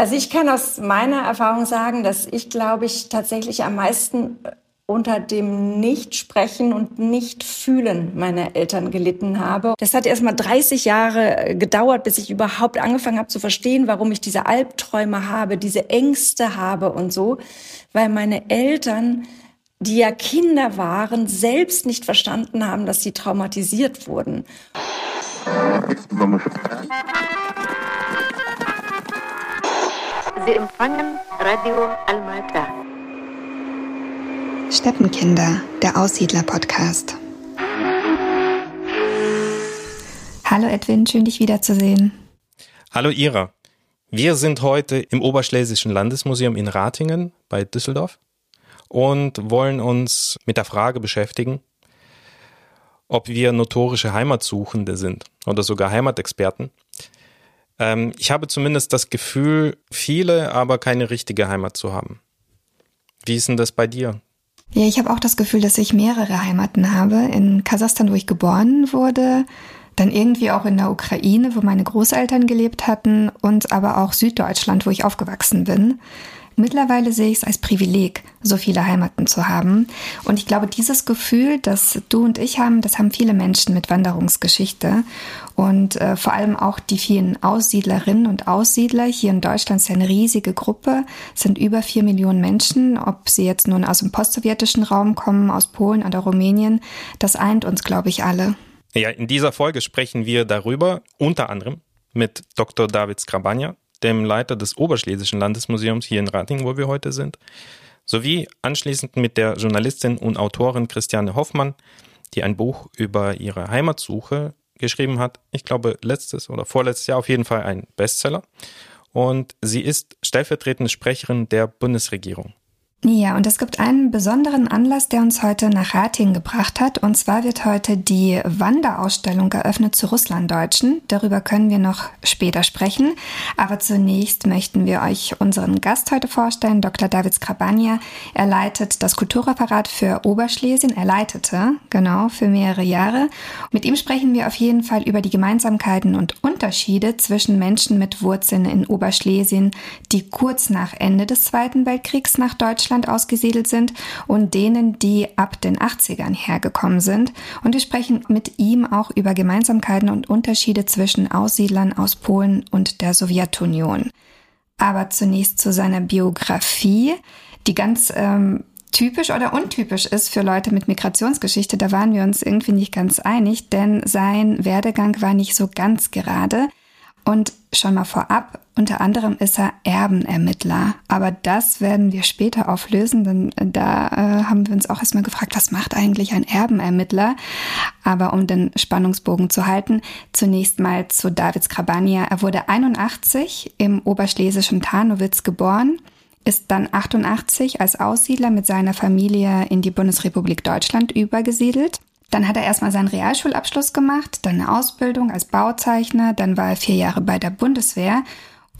Also ich kann aus meiner Erfahrung sagen, dass ich, glaube ich, tatsächlich am meisten unter dem Nicht-Sprechen und Nicht-Fühlen meiner Eltern gelitten habe. Das hat erst mal 30 Jahre gedauert, bis ich überhaupt angefangen habe zu verstehen, warum ich diese Albträume habe, diese Ängste habe und so, weil meine Eltern die ja Kinder waren, selbst nicht verstanden haben, dass sie traumatisiert wurden. Sie empfangen Radio Almata. Steppenkinder, der Aussiedler-Podcast. Hallo Edwin, schön dich wiederzusehen. Hallo Ira. Wir sind heute im Oberschlesischen Landesmuseum in Ratingen bei Düsseldorf und wollen uns mit der Frage beschäftigen, ob wir notorische Heimatsuchende sind oder sogar Heimatexperten. Ähm, ich habe zumindest das Gefühl, viele, aber keine richtige Heimat zu haben. Wie ist denn das bei dir? Ja, ich habe auch das Gefühl, dass ich mehrere Heimaten habe. In Kasachstan, wo ich geboren wurde, dann irgendwie auch in der Ukraine, wo meine Großeltern gelebt hatten und aber auch Süddeutschland, wo ich aufgewachsen bin. Mittlerweile sehe ich es als Privileg, so viele Heimaten zu haben. Und ich glaube, dieses Gefühl, das du und ich haben, das haben viele Menschen mit Wanderungsgeschichte. Und äh, vor allem auch die vielen Aussiedlerinnen und Aussiedler. Hier in Deutschland ist ja eine riesige Gruppe, es sind über vier Millionen Menschen. Ob sie jetzt nun aus dem postsowjetischen Raum kommen, aus Polen oder Rumänien, das eint uns, glaube ich, alle. Ja, in dieser Folge sprechen wir darüber, unter anderem mit Dr. David Skrabania, dem Leiter des Oberschlesischen Landesmuseums hier in Ratingen, wo wir heute sind, sowie anschließend mit der Journalistin und Autorin Christiane Hoffmann, die ein Buch über ihre Heimatsuche geschrieben hat. Ich glaube, letztes oder vorletztes Jahr auf jeden Fall ein Bestseller. Und sie ist stellvertretende Sprecherin der Bundesregierung. Ja, und es gibt einen besonderen Anlass, der uns heute nach Ratingen gebracht hat. Und zwar wird heute die Wanderausstellung eröffnet zu Russlanddeutschen. Darüber können wir noch später sprechen. Aber zunächst möchten wir euch unseren Gast heute vorstellen, Dr. David Skrabania. Er leitet das Kulturreferat für Oberschlesien. Er leitete, genau, für mehrere Jahre. Mit ihm sprechen wir auf jeden Fall über die Gemeinsamkeiten und Unterschiede zwischen Menschen mit Wurzeln in Oberschlesien, die kurz nach Ende des Zweiten Weltkriegs nach Deutschland Deutschland ausgesiedelt sind und denen, die ab den 80ern hergekommen sind. Und wir sprechen mit ihm auch über Gemeinsamkeiten und Unterschiede zwischen Aussiedlern aus Polen und der Sowjetunion. Aber zunächst zu seiner Biografie, die ganz ähm, typisch oder untypisch ist für Leute mit Migrationsgeschichte. Da waren wir uns irgendwie nicht ganz einig, denn sein Werdegang war nicht so ganz gerade. Und schon mal vorab, unter anderem ist er Erbenermittler. Aber das werden wir später auflösen, denn äh, da äh, haben wir uns auch erstmal gefragt, was macht eigentlich ein Erbenermittler? Aber um den Spannungsbogen zu halten, zunächst mal zu David Skrabania. Er wurde 81 im oberschlesischen Tarnowitz geboren ist dann 88 als Aussiedler mit seiner Familie in die Bundesrepublik Deutschland übergesiedelt. Dann hat er erstmal seinen Realschulabschluss gemacht, dann eine Ausbildung als Bauzeichner, dann war er vier Jahre bei der Bundeswehr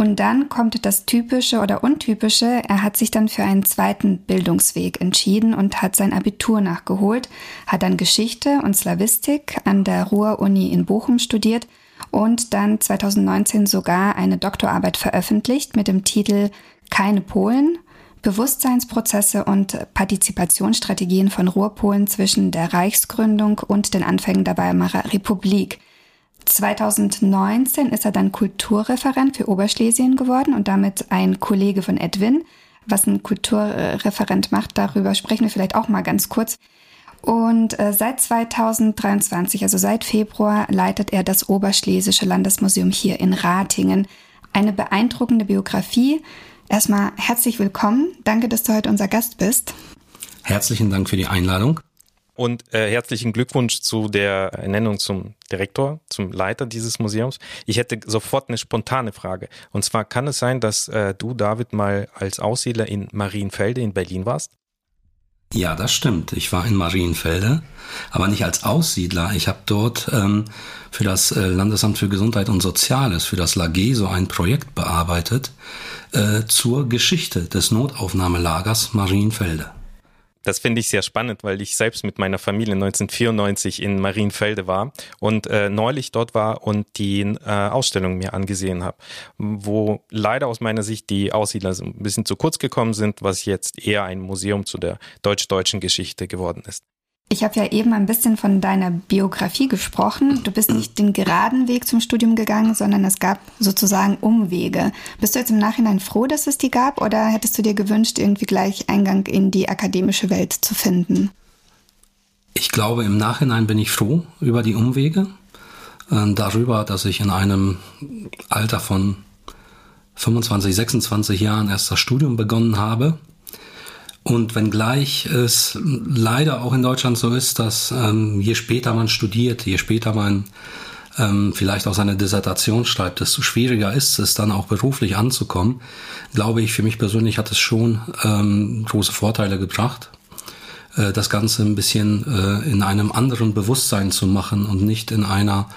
und dann kommt das Typische oder Untypische. Er hat sich dann für einen zweiten Bildungsweg entschieden und hat sein Abitur nachgeholt, hat dann Geschichte und Slavistik an der Ruhr-Uni in Bochum studiert und dann 2019 sogar eine Doktorarbeit veröffentlicht mit dem Titel Keine Polen, Bewusstseinsprozesse und Partizipationsstrategien von Ruhrpolen zwischen der Reichsgründung und den Anfängen der Weimarer Republik. 2019 ist er dann Kulturreferent für Oberschlesien geworden und damit ein Kollege von Edwin. Was ein Kulturreferent macht, darüber sprechen wir vielleicht auch mal ganz kurz. Und äh, seit 2023, also seit Februar, leitet er das Oberschlesische Landesmuseum hier in Ratingen. Eine beeindruckende Biografie, Erstmal herzlich willkommen. Danke, dass du heute unser Gast bist. Herzlichen Dank für die Einladung. Und äh, herzlichen Glückwunsch zu der Ernennung zum Direktor, zum Leiter dieses Museums. Ich hätte sofort eine spontane Frage. Und zwar kann es sein, dass äh, du, David, mal als Aussiedler in Marienfelde in Berlin warst? Ja, das stimmt. Ich war in Marienfelde, aber nicht als Aussiedler. Ich habe dort ähm, für das äh, Landesamt für Gesundheit und Soziales, für das LAG, so ein Projekt bearbeitet äh, zur Geschichte des Notaufnahmelagers Marienfelde. Das finde ich sehr spannend, weil ich selbst mit meiner Familie 1994 in Marienfelde war und äh, neulich dort war und die äh, Ausstellung mir angesehen habe, wo leider aus meiner Sicht die Aussiedler ein bisschen zu kurz gekommen sind, was jetzt eher ein Museum zu der deutsch-deutschen Geschichte geworden ist. Ich habe ja eben ein bisschen von deiner Biografie gesprochen. Du bist nicht den geraden Weg zum Studium gegangen, sondern es gab sozusagen Umwege. Bist du jetzt im Nachhinein froh, dass es die gab oder hättest du dir gewünscht, irgendwie gleich Eingang in die akademische Welt zu finden? Ich glaube, im Nachhinein bin ich froh über die Umwege, äh, darüber, dass ich in einem Alter von 25, 26 Jahren erst das Studium begonnen habe und wenngleich es leider auch in Deutschland so ist, dass ähm, je später man studiert, je später man ähm, vielleicht auch seine Dissertation schreibt, desto schwieriger ist es dann auch beruflich anzukommen, glaube ich, für mich persönlich hat es schon ähm, große Vorteile gebracht, äh, das Ganze ein bisschen äh, in einem anderen Bewusstsein zu machen und nicht in einer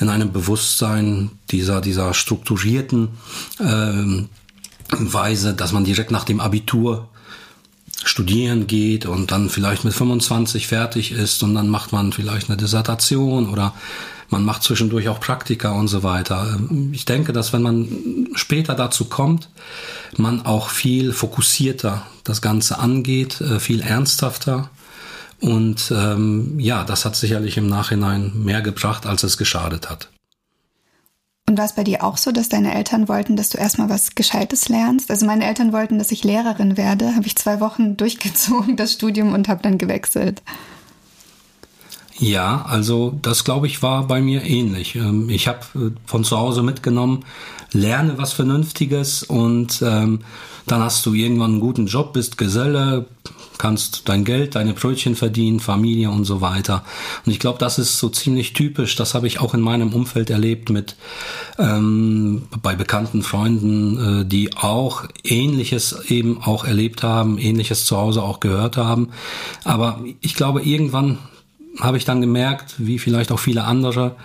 in einem Bewusstsein dieser dieser strukturierten äh, Weise, dass man direkt nach dem Abitur studieren geht und dann vielleicht mit 25 fertig ist und dann macht man vielleicht eine Dissertation oder man macht zwischendurch auch Praktika und so weiter. Ich denke, dass wenn man später dazu kommt, man auch viel fokussierter das Ganze angeht, äh, viel ernsthafter. Und ähm, ja, das hat sicherlich im Nachhinein mehr gebracht, als es geschadet hat. Und war es bei dir auch so, dass deine Eltern wollten, dass du erstmal was Gescheites lernst? Also meine Eltern wollten, dass ich Lehrerin werde. Habe ich zwei Wochen durchgezogen, das Studium, und habe dann gewechselt. Ja, also das glaube ich war bei mir ähnlich. Ähm, ich habe äh, von zu Hause mitgenommen, lerne was Vernünftiges und ähm, dann hast du irgendwann einen guten Job, bist Geselle, kannst dein Geld, deine Brötchen verdienen, Familie und so weiter. Und ich glaube, das ist so ziemlich typisch. Das habe ich auch in meinem Umfeld erlebt mit ähm, bei bekannten Freunden, äh, die auch Ähnliches eben auch erlebt haben, Ähnliches zu Hause auch gehört haben. Aber ich glaube, irgendwann habe ich dann gemerkt, wie vielleicht auch viele andere,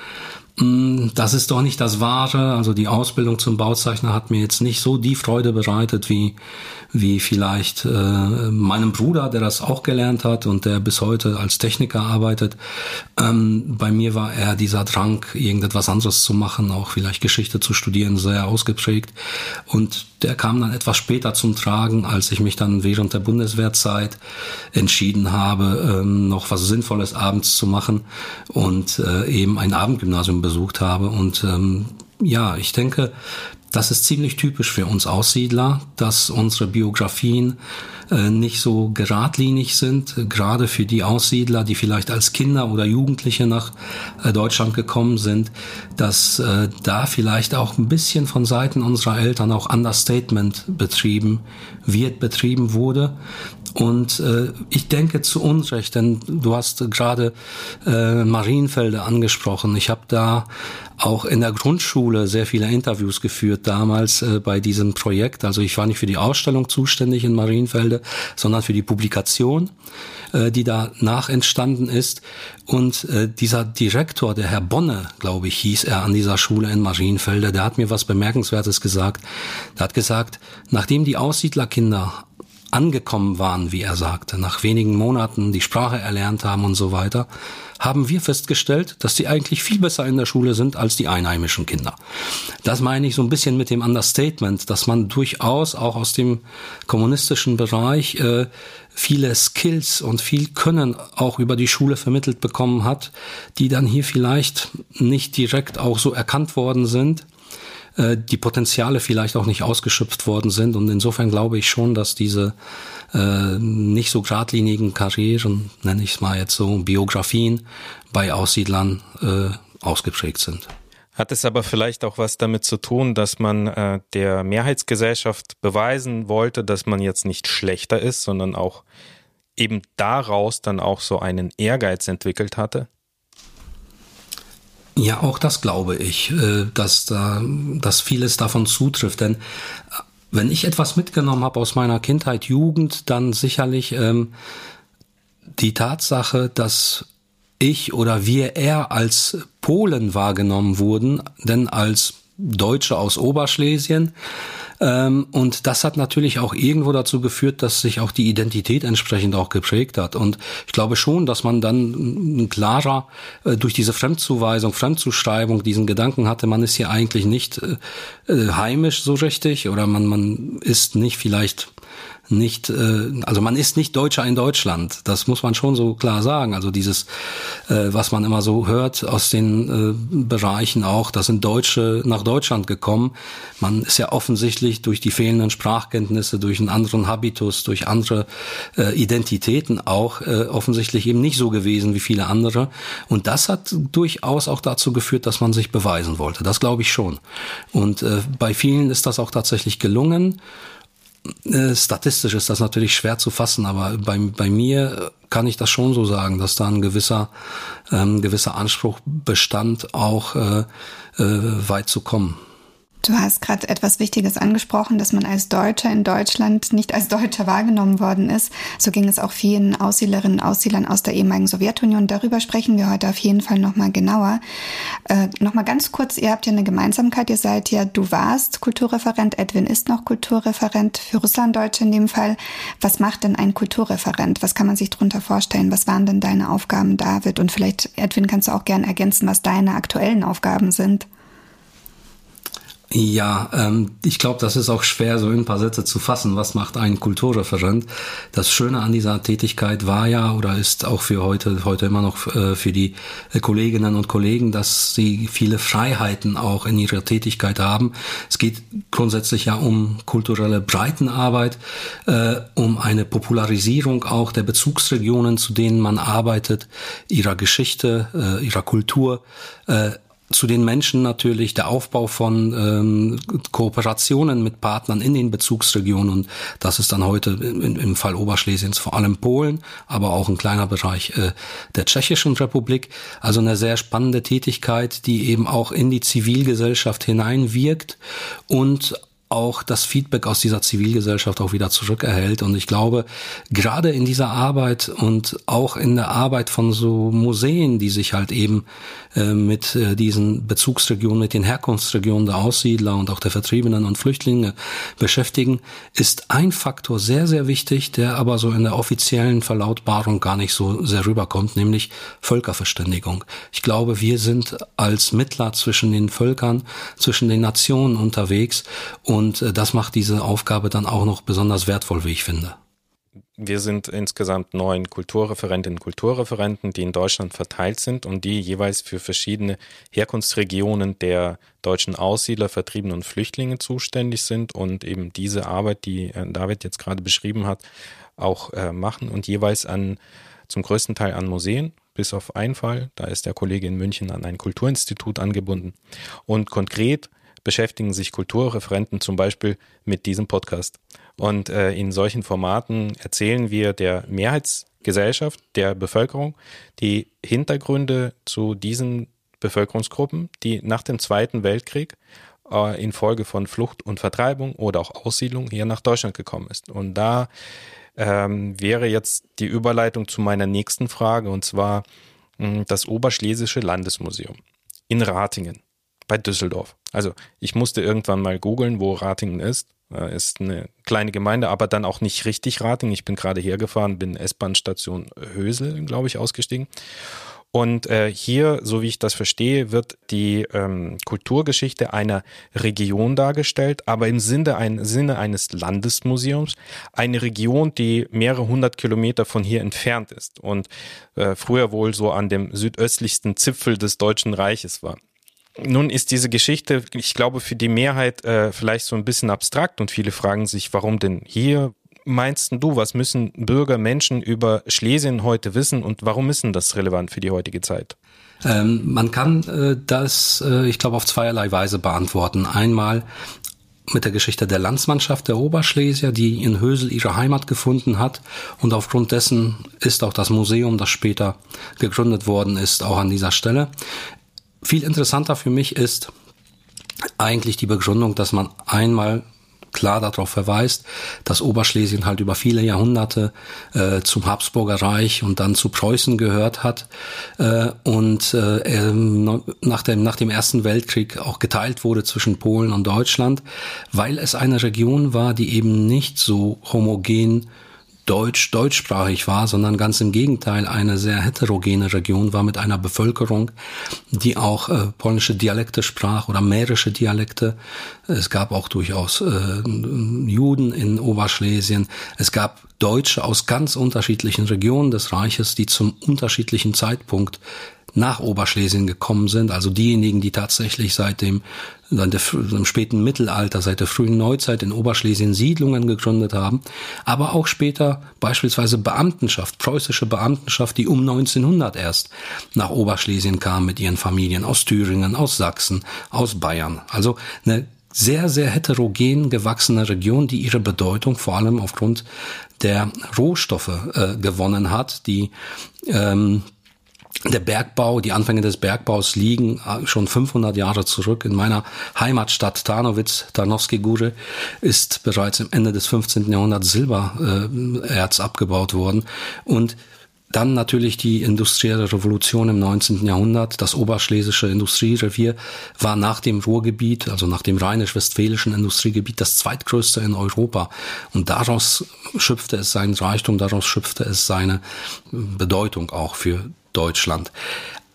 das ist doch nicht das Wahre. Also die Ausbildung zum Bauzeichner hat mir jetzt nicht so die Freude bereitet wie, wie vielleicht äh, meinem Bruder, der das auch gelernt hat und der bis heute als Techniker arbeitet. Ähm, bei mir war eher dieser Drang, irgendetwas anderes zu machen, auch vielleicht Geschichte zu studieren, sehr ausgeprägt. Und der kam dann etwas später zum Tragen, als ich mich dann während der Bundeswehrzeit entschieden habe, ähm, noch was Sinnvolles abends zu machen und äh, eben ein Abendgymnasium besucht habe. Und ähm, ja, ich denke, das ist ziemlich typisch für uns Aussiedler, dass unsere Biografien äh, nicht so geradlinig sind, gerade für die Aussiedler, die vielleicht als Kinder oder Jugendliche nach äh, Deutschland gekommen sind, dass äh, da vielleicht auch ein bisschen von Seiten unserer Eltern auch Understatement betrieben wird, betrieben wurde. Und äh, ich denke zu Unrecht, denn du hast gerade äh, Marienfelde angesprochen. Ich habe da auch in der Grundschule sehr viele Interviews geführt damals äh, bei diesem Projekt. Also ich war nicht für die Ausstellung zuständig in Marienfelde, sondern für die Publikation, äh, die danach entstanden ist. Und äh, dieser Direktor, der Herr Bonne, glaube ich, hieß er an dieser Schule in Marienfelde, der hat mir was Bemerkenswertes gesagt. Der hat gesagt, nachdem die Aussiedlerkinder angekommen waren, wie er sagte, nach wenigen Monaten die Sprache erlernt haben und so weiter, haben wir festgestellt, dass die eigentlich viel besser in der Schule sind als die einheimischen Kinder. Das meine ich so ein bisschen mit dem Understatement, dass man durchaus auch aus dem kommunistischen Bereich äh, viele Skills und viel Können auch über die Schule vermittelt bekommen hat, die dann hier vielleicht nicht direkt auch so erkannt worden sind äh, die Potenziale vielleicht auch nicht ausgeschöpft worden sind. Und insofern glaube ich schon, dass diese äh, nicht so geradlinigen Karrieren, nenne ich es mal jetzt so, Biografien bei Aussiedlern äh, ausgeprägt sind. Hat es aber vielleicht auch was damit zu tun, dass man äh, der Mehrheitsgesellschaft beweisen wollte, dass man jetzt nicht schlechter ist, sondern auch eben daraus dann auch so einen Ehrgeiz entwickelt hatte? Ja, auch das glaube ich, äh, dass da, dass vieles davon zutrifft. Denn äh, wenn ich etwas mitgenommen habe aus meiner Kindheit, Jugend, dann sicherlich ähm, die Tatsache, dass ich oder wir eher als Polen wahrgenommen wurden, denn als Deutsche aus Oberschlesien und das hat natürlich auch irgendwo dazu geführt, dass sich auch die Identität entsprechend auch geprägt hat. Und ich glaube schon, dass man dann klarer äh, durch diese Fremdzuweisung, Fremdzuschreibung diesen Gedanken hatte, man ist hier eigentlich nicht äh, äh, heimisch so richtig oder man, man ist nicht vielleicht nicht, äh, also man ist nicht Deutscher in Deutschland. Das muss man schon so klar sagen. Also dieses, äh, was man immer so hört aus den äh, Bereichen auch, da sind Deutsche nach Deutschland gekommen. Man ist ja offensichtlich durch die fehlenden Sprachkenntnisse, durch einen anderen Habitus, durch andere äh, Identitäten auch äh, offensichtlich eben nicht so gewesen wie viele andere. Und das hat durchaus auch dazu geführt, dass man sich beweisen wollte. Das glaube ich schon. Und äh, bei vielen ist das auch tatsächlich gelungen. Äh, statistisch ist das natürlich schwer zu fassen, aber bei, bei mir kann ich das schon so sagen, dass da ein gewisser, ähm, gewisser Anspruch bestand, auch äh, äh, weit zu kommen. Du hast gerade etwas Wichtiges angesprochen, dass man als Deutscher in Deutschland nicht als Deutscher wahrgenommen worden ist. So ging es auch vielen Aussiedlerinnen und Aussiedlern aus der ehemaligen Sowjetunion. Darüber sprechen wir heute auf jeden Fall nochmal genauer. Äh, nochmal ganz kurz, ihr habt ja eine Gemeinsamkeit. Ihr seid ja, du warst Kulturreferent, Edwin ist noch Kulturreferent für Russlanddeutsche in dem Fall. Was macht denn ein Kulturreferent? Was kann man sich darunter vorstellen? Was waren denn deine Aufgaben, David? Und vielleicht, Edwin, kannst du auch gerne ergänzen, was deine aktuellen Aufgaben sind. Ja, ähm, ich glaube, das ist auch schwer, so in ein paar Sätze zu fassen. Was macht ein Kulturreferent? Das Schöne an dieser Tätigkeit war ja oder ist auch für heute, heute immer noch äh, für die Kolleginnen und Kollegen, dass sie viele Freiheiten auch in ihrer Tätigkeit haben. Es geht grundsätzlich ja um kulturelle Breitenarbeit, äh, um eine Popularisierung auch der Bezugsregionen, zu denen man arbeitet, ihrer Geschichte, äh, ihrer Kultur, äh, zu den Menschen natürlich der Aufbau von ähm, Kooperationen mit Partnern in den Bezugsregionen. Und das ist dann heute im, im Fall Oberschlesiens vor allem Polen, aber auch ein kleiner Bereich äh, der Tschechischen Republik. Also eine sehr spannende Tätigkeit, die eben auch in die Zivilgesellschaft hineinwirkt und auch das Feedback aus dieser Zivilgesellschaft auch wieder zurückerhält. Und ich glaube, gerade in dieser Arbeit und auch in der Arbeit von so Museen, die sich halt eben äh, mit äh, diesen Bezugsregionen, mit den Herkunftsregionen der Aussiedler und auch der Vertriebenen und Flüchtlinge beschäftigen, ist ein Faktor sehr, sehr wichtig, der aber so in der offiziellen Verlautbarung gar nicht so sehr rüberkommt, nämlich Völkerverständigung. Ich glaube, wir sind als Mittler zwischen den Völkern, zwischen den Nationen unterwegs und äh, das macht diese Aufgabe dann auch noch besonders wertvoll, wie ich finde. Wir sind insgesamt neun Kulturreferentinnen und Kulturreferenten, die in Deutschland verteilt sind und die jeweils für verschiedene Herkunftsregionen der deutschen Aussiedler, Vertriebenen und Flüchtlinge zuständig sind und eben diese Arbeit, die äh, David jetzt gerade beschrieben hat, auch äh, machen und jeweils an zum größten Teil an Museen, bis auf einen Fall, da ist der Kollege in München an ein Kulturinstitut angebunden. Und konkret beschäftigen sich Kulturreferenten zum Beispiel mit diesem Podcast. Und äh, in solchen Formaten erzählen wir der Mehrheitsgesellschaft, der Bevölkerung, die Hintergründe zu diesen Bevölkerungsgruppen, die nach dem Zweiten Weltkrieg äh, infolge von Flucht und Vertreibung oder auch Aussiedlung hier nach Deutschland gekommen ist. Und da ähm, wäre jetzt die Überleitung zu meiner nächsten Frage, und zwar mh, hm, das Oberschlesische Landesmuseum in Ratingen bei Düsseldorf. Also ich musste irgendwann mal googeln, wo Ratingen ist. Äh, ist eine kleine Gemeinde, aber dann auch nicht richtig Ratingen. Ich bin gerade hergefahren, bin S-Bahn-Station Hösel, glaube ich, ausgestiegen. Und äh, hier, so wie ich das verstehe, wird die ähm, Kulturgeschichte einer Region dargestellt, aber im Sinne, ein, Sinne eines Landesmuseums. Eine Region, die mehrere hundert Kilometer von hier entfernt ist und äh, früher wohl so an dem südöstlichsten Zipfel des Deutschen Reiches war. Nun ist diese Geschichte, ich glaube, für die Mehrheit äh, vielleicht so ein bisschen abstrakt und viele fragen sich, warum denn hier? Meinst du, was müssen Bürger, Menschen über Schlesien heute wissen und warum ist denn das relevant für die heutige Zeit? Ähm, man kann äh, das, äh, ich glaube, auf zweierlei Weise beantworten. Einmal mit der Geschichte der Landsmannschaft der Oberschlesier, die in Hösel ihre Heimat gefunden hat. Und aufgrund dessen ist auch das Museum, das später gegründet worden ist, auch an dieser Stelle. Viel interessanter für mich ist eigentlich die Begründung, dass man einmal klar darauf verweist, dass Oberschlesien halt über viele Jahrhunderte äh, zum Habsburger Reich und dann zu Preußen gehört hat äh, und äh, nach, dem, nach dem Ersten Weltkrieg auch geteilt wurde zwischen Polen und Deutschland, weil es eine Region war, die eben nicht so homogen deutsch, deutschsprachig war, sondern ganz im Gegenteil eine sehr heterogene Region war mit einer Bevölkerung, die auch äh, polnische Dialekte sprach oder mährische Dialekte. Es gab auch durchaus äh, Juden in Oberschlesien. Es gab Deutsche aus ganz unterschiedlichen Regionen des Reiches, die zum unterschiedlichen Zeitpunkt nach Oberschlesien gekommen sind, also diejenigen, die tatsächlich seit dem, seit dem späten Mittelalter, seit der frühen Neuzeit in Oberschlesien Siedlungen gegründet haben, aber auch später beispielsweise Beamtenschaft, preußische Beamtenschaft, die um 1900 erst nach Oberschlesien kam mit ihren Familien aus Thüringen, aus Sachsen, aus Bayern. Also eine sehr, sehr heterogen gewachsene Region, die ihre Bedeutung vor allem aufgrund der Rohstoffe äh, gewonnen hat, die ähm, der Bergbau, die Anfänge des Bergbaus liegen äh, schon 500 Jahre zurück. In meiner Heimatstadt Tarnowitz, Tarnowski Góry, ist bereits im Ende des 15. Jahrhunderts Silbererz abgebaut worden. Und dann natürlich die industrielle Revolution im 19. Jahrhundert. Das oberschlesische Industrierevier war nach dem Ruhrgebiet, also nach dem rheinisch-westfälischen Industriegebiet, das zweitgrößte in Europa. Und daraus schöpfte es seinen Reichtum, daraus schöpfte es seine Bedeutung auch für Deutschland.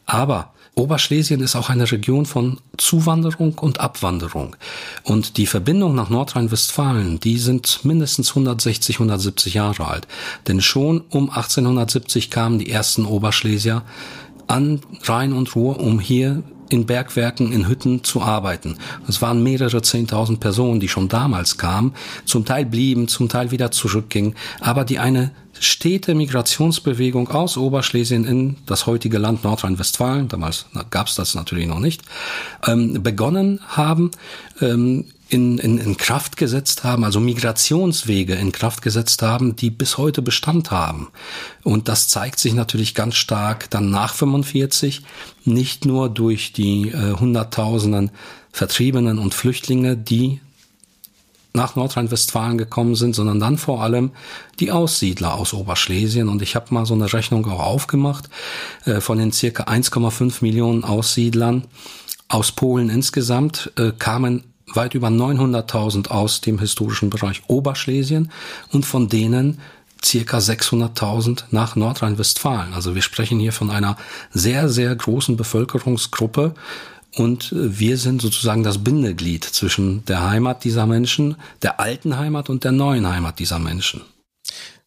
Aber Oberschlesien ist auch eine Region von Zuwanderung und Abwanderung. Und die Verbindung nach Nordrhein-Westfalen, die sind mindestens 160, 170 Jahre alt. Denn schon um 1870 kamen die ersten Oberschlesier an Rhein und Ruhr, um hier in Bergwerken, in Hütten zu arbeiten. Es waren mehrere zehntausend Personen, die schon damals kamen, zum Teil blieben, zum Teil wieder zurückgingen, aber die eine stete Migrationsbewegung aus Oberschlesien in das heutige Land Nordrhein-Westfalen, damals gab es das natürlich noch nicht, ähm, begonnen haben, ähm, in, in, in Kraft gesetzt haben, also Migrationswege in Kraft gesetzt haben, die bis heute Bestand haben. Und das zeigt sich natürlich ganz stark dann nach 45, nicht nur durch die äh, Hunderttausenden Vertriebenen und Flüchtlinge, die nach Nordrhein-Westfalen gekommen sind, sondern dann vor allem die Aussiedler aus Oberschlesien. Und ich habe mal so eine Rechnung auch aufgemacht äh, von den circa 1,5 Millionen Aussiedlern aus Polen insgesamt äh, kamen weit über 900.000 aus dem historischen Bereich Oberschlesien und von denen circa 600.000 nach Nordrhein-Westfalen. Also wir sprechen hier von einer sehr, sehr großen Bevölkerungsgruppe und wir sind sozusagen das Bindeglied zwischen der Heimat dieser Menschen, der alten Heimat und der neuen Heimat dieser Menschen.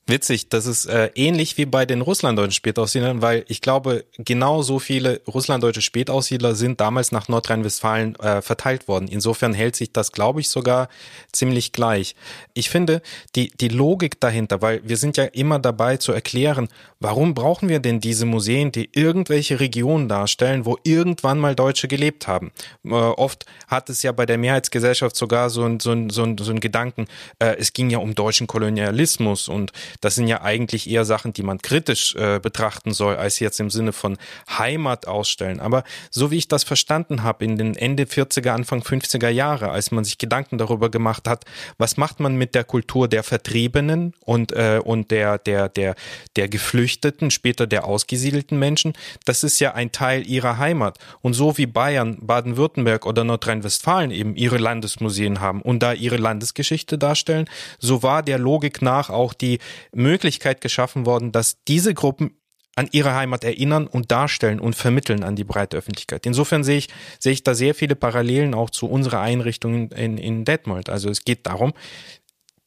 Witzig, das ist äh, ähnlich wie bei den russlanddeutschen Spätaussiedlern, weil ich glaube, genau so viele russlanddeutsche Spätaussiedler sind damals nach Nordrhein-Westfalen äh, verteilt worden. Insofern hält sich das, glaube ich, sogar ziemlich gleich. Ich finde die, die Logik dahinter, weil wir sind ja immer dabei zu erklären, warum brauchen wir denn diese Museen, die irgendwelche Regionen darstellen, wo irgendwann mal Deutsche gelebt haben. Äh, oft hat es ja bei der Mehrheitsgesellschaft sogar so ein, so ein, so ein, so ein Gedanken, äh, es ging ja um deutschen Kolonialismus und das sind ja eigentlich eher Sachen, die man kritisch äh, betrachten soll, als jetzt im Sinne von Heimat ausstellen. Aber so wie ich das verstanden habe, in den Ende 40er, Anfang 50er Jahre, als man sich Gedanken darüber gemacht hat, was macht man mit der Kultur der Vertriebenen und, äh, und der, der, der, der Geflüchteten, später der ausgesiedelten Menschen, das ist ja ein Teil ihrer Heimat. Und so wie Bayern, Baden-Württemberg oder Nordrhein-Westfalen eben ihre Landesmuseen haben und da ihre Landesgeschichte darstellen, so war der Logik nach auch die Möglichkeit geschaffen worden, dass diese Gruppen an ihre Heimat erinnern und darstellen und vermitteln an die breite Öffentlichkeit. Insofern sehe ich, sehe ich da sehr viele Parallelen auch zu unserer Einrichtung in, in Detmold. Also es geht darum,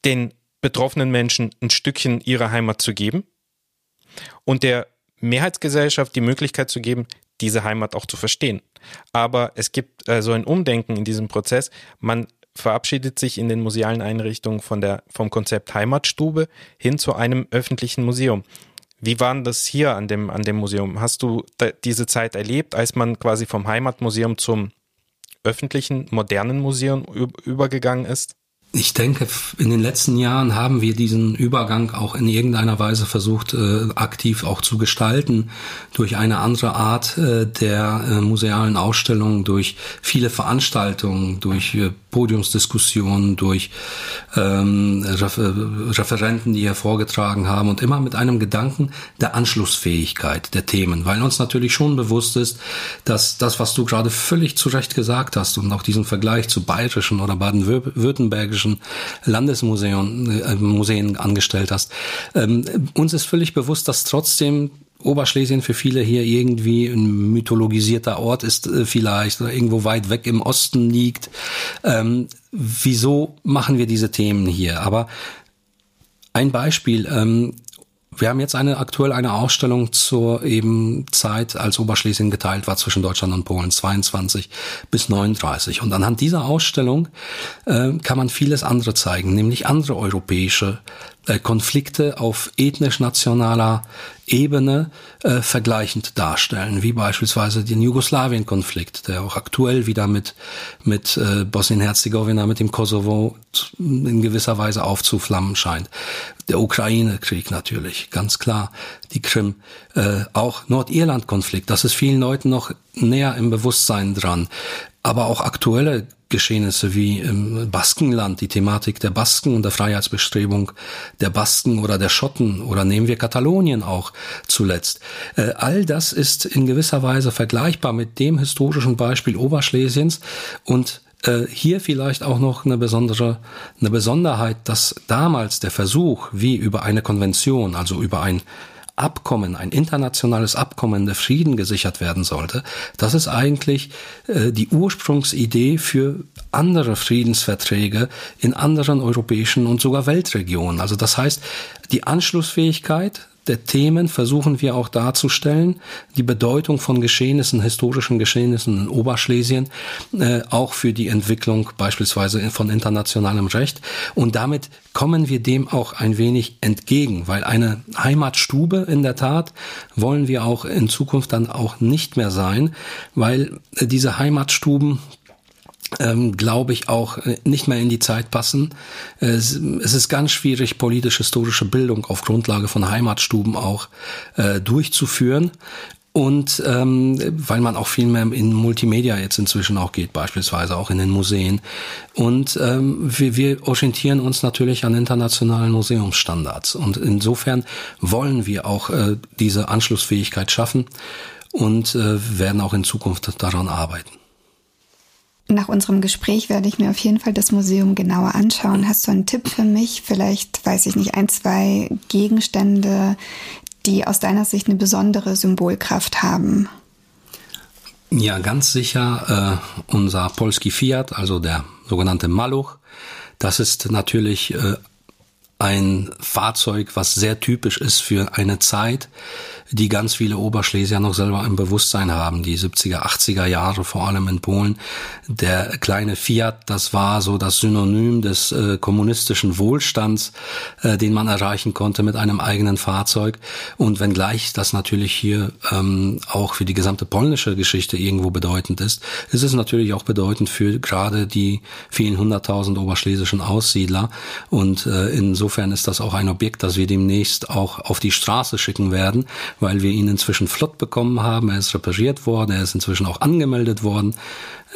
den betroffenen Menschen ein Stückchen ihrer Heimat zu geben und der Mehrheitsgesellschaft die Möglichkeit zu geben, diese Heimat auch zu verstehen. Aber es gibt äh, so ein Umdenken in diesem Prozess. Man verabschiedet sich in den musealen Einrichtungen von der, vom Konzept Heimatstube hin zu einem öffentlichen Museum. Wie war das hier an dem, an dem Museum? Hast du diese Zeit erlebt, als man quasi vom Heimatmuseum zum öffentlichen, modernen Museum übergegangen ist? Ich denke, in den letzten Jahren haben wir diesen Übergang auch in irgendeiner Weise versucht, äh, aktiv auch zu gestalten, durch eine andere Art äh, der äh, musealen Ausstellung, durch viele Veranstaltungen, durch äh, Podiumsdiskussionen, durch ähm, Refer Referenten, die hier vorgetragen haben und immer mit einem Gedanken der Anschlussfähigkeit der Themen, weil uns natürlich schon bewusst ist, dass das, was du gerade völlig zu Recht gesagt hast und auch diesen Vergleich zu bayerischen oder baden-württembergischen bayerischen Landesmuseen äh, Museen angestellt hast. Ähm, uns ist völlig bewusst, dass trotzdem Oberschlesien für viele hier irgendwie ein mythologisierter Ort ist äh, vielleicht oder irgendwo weit weg im Osten liegt. Ähm, wieso machen wir diese Themen hier? Aber ein Beispiel, ähm, wir haben jetzt eine aktuell eine Ausstellung zur eben Zeit, als Oberschlesien geteilt war zwischen Deutschland und Polen, 22 bis 39. Und anhand dieser Ausstellung äh, kann man vieles andere zeigen, nämlich andere europäische Konflikte auf ethnisch-nationaler Ebene äh, vergleichend darstellen, wie beispielsweise den Jugoslawien-Konflikt, der auch aktuell wieder mit, mit äh, Bosnien-Herzegowina, mit dem Kosovo in gewisser Weise aufzuflammen scheint. Der Ukraine-Krieg natürlich, ganz klar, die Krim, äh, auch Nordirland-Konflikt, das ist vielen Leuten noch näher im Bewusstsein dran aber auch aktuelle Geschehnisse wie im Baskenland, die Thematik der Basken und der Freiheitsbestrebung der Basken oder der Schotten oder nehmen wir Katalonien auch zuletzt. Äh, all das ist in gewisser Weise vergleichbar mit dem historischen Beispiel Oberschlesiens und äh, hier vielleicht auch noch eine besondere, eine Besonderheit, dass damals der Versuch, wie über eine Konvention, also über ein Abkommen, ein internationales Abkommen der Frieden gesichert werden sollte, das ist eigentlich äh, die Ursprungsidee für andere Friedensverträge in anderen europäischen und sogar Weltregionen. Also das heißt, die Anschlussfähigkeit der Themen versuchen wir auch darzustellen, die Bedeutung von Geschehnissen, historischen Geschehnissen in Oberschlesien, äh, auch für die Entwicklung beispielsweise von internationalem Recht. Und damit kommen wir dem auch ein wenig entgegen, weil eine Heimatstube in der Tat wollen wir auch in Zukunft dann auch nicht mehr sein, weil diese Heimatstuben ähm, glaube ich, auch äh, nicht mehr in die Zeit passen. Es, es ist ganz schwierig, politisch-historische Bildung auf Grundlage von Heimatstuben auch äh, durchzuführen. Und ähm, weil man auch viel mehr in Multimedia jetzt inzwischen auch geht, beispielsweise auch in den Museen. Und ähm, wir, wir orientieren uns natürlich an internationalen Museumsstandards. Und insofern wollen wir auch äh, diese Anschlussfähigkeit schaffen und äh, werden auch in Zukunft daran arbeiten. Nach unserem Gespräch werde ich mir auf jeden Fall das Museum genauer anschauen. Hast du einen Tipp für mich? Vielleicht, weiß ich nicht, ein, zwei Gegenstände, die aus deiner Sicht eine besondere Symbolkraft haben? Ja, ganz sicher äh, unser Polski Fiat, also der sogenannte Maluch. Das ist natürlich äh, ein Fahrzeug, was sehr typisch ist für eine Zeit, die ganz viele Oberschlesier noch selber im Bewusstsein haben, die 70er, 80er Jahre, vor allem in Polen. Der kleine Fiat, das war so das Synonym des äh, kommunistischen Wohlstands, äh, den man erreichen konnte mit einem eigenen Fahrzeug. Und wenngleich das natürlich hier ähm, auch für die gesamte polnische Geschichte irgendwo bedeutend ist, ist es natürlich auch bedeutend für gerade die vielen hunderttausend oberschlesischen Aussiedler. Und äh, insofern ist das auch ein Objekt, das wir demnächst auch auf die Straße schicken werden, weil wir ihn inzwischen flott bekommen haben. Er ist repariert worden, er ist inzwischen auch angemeldet worden.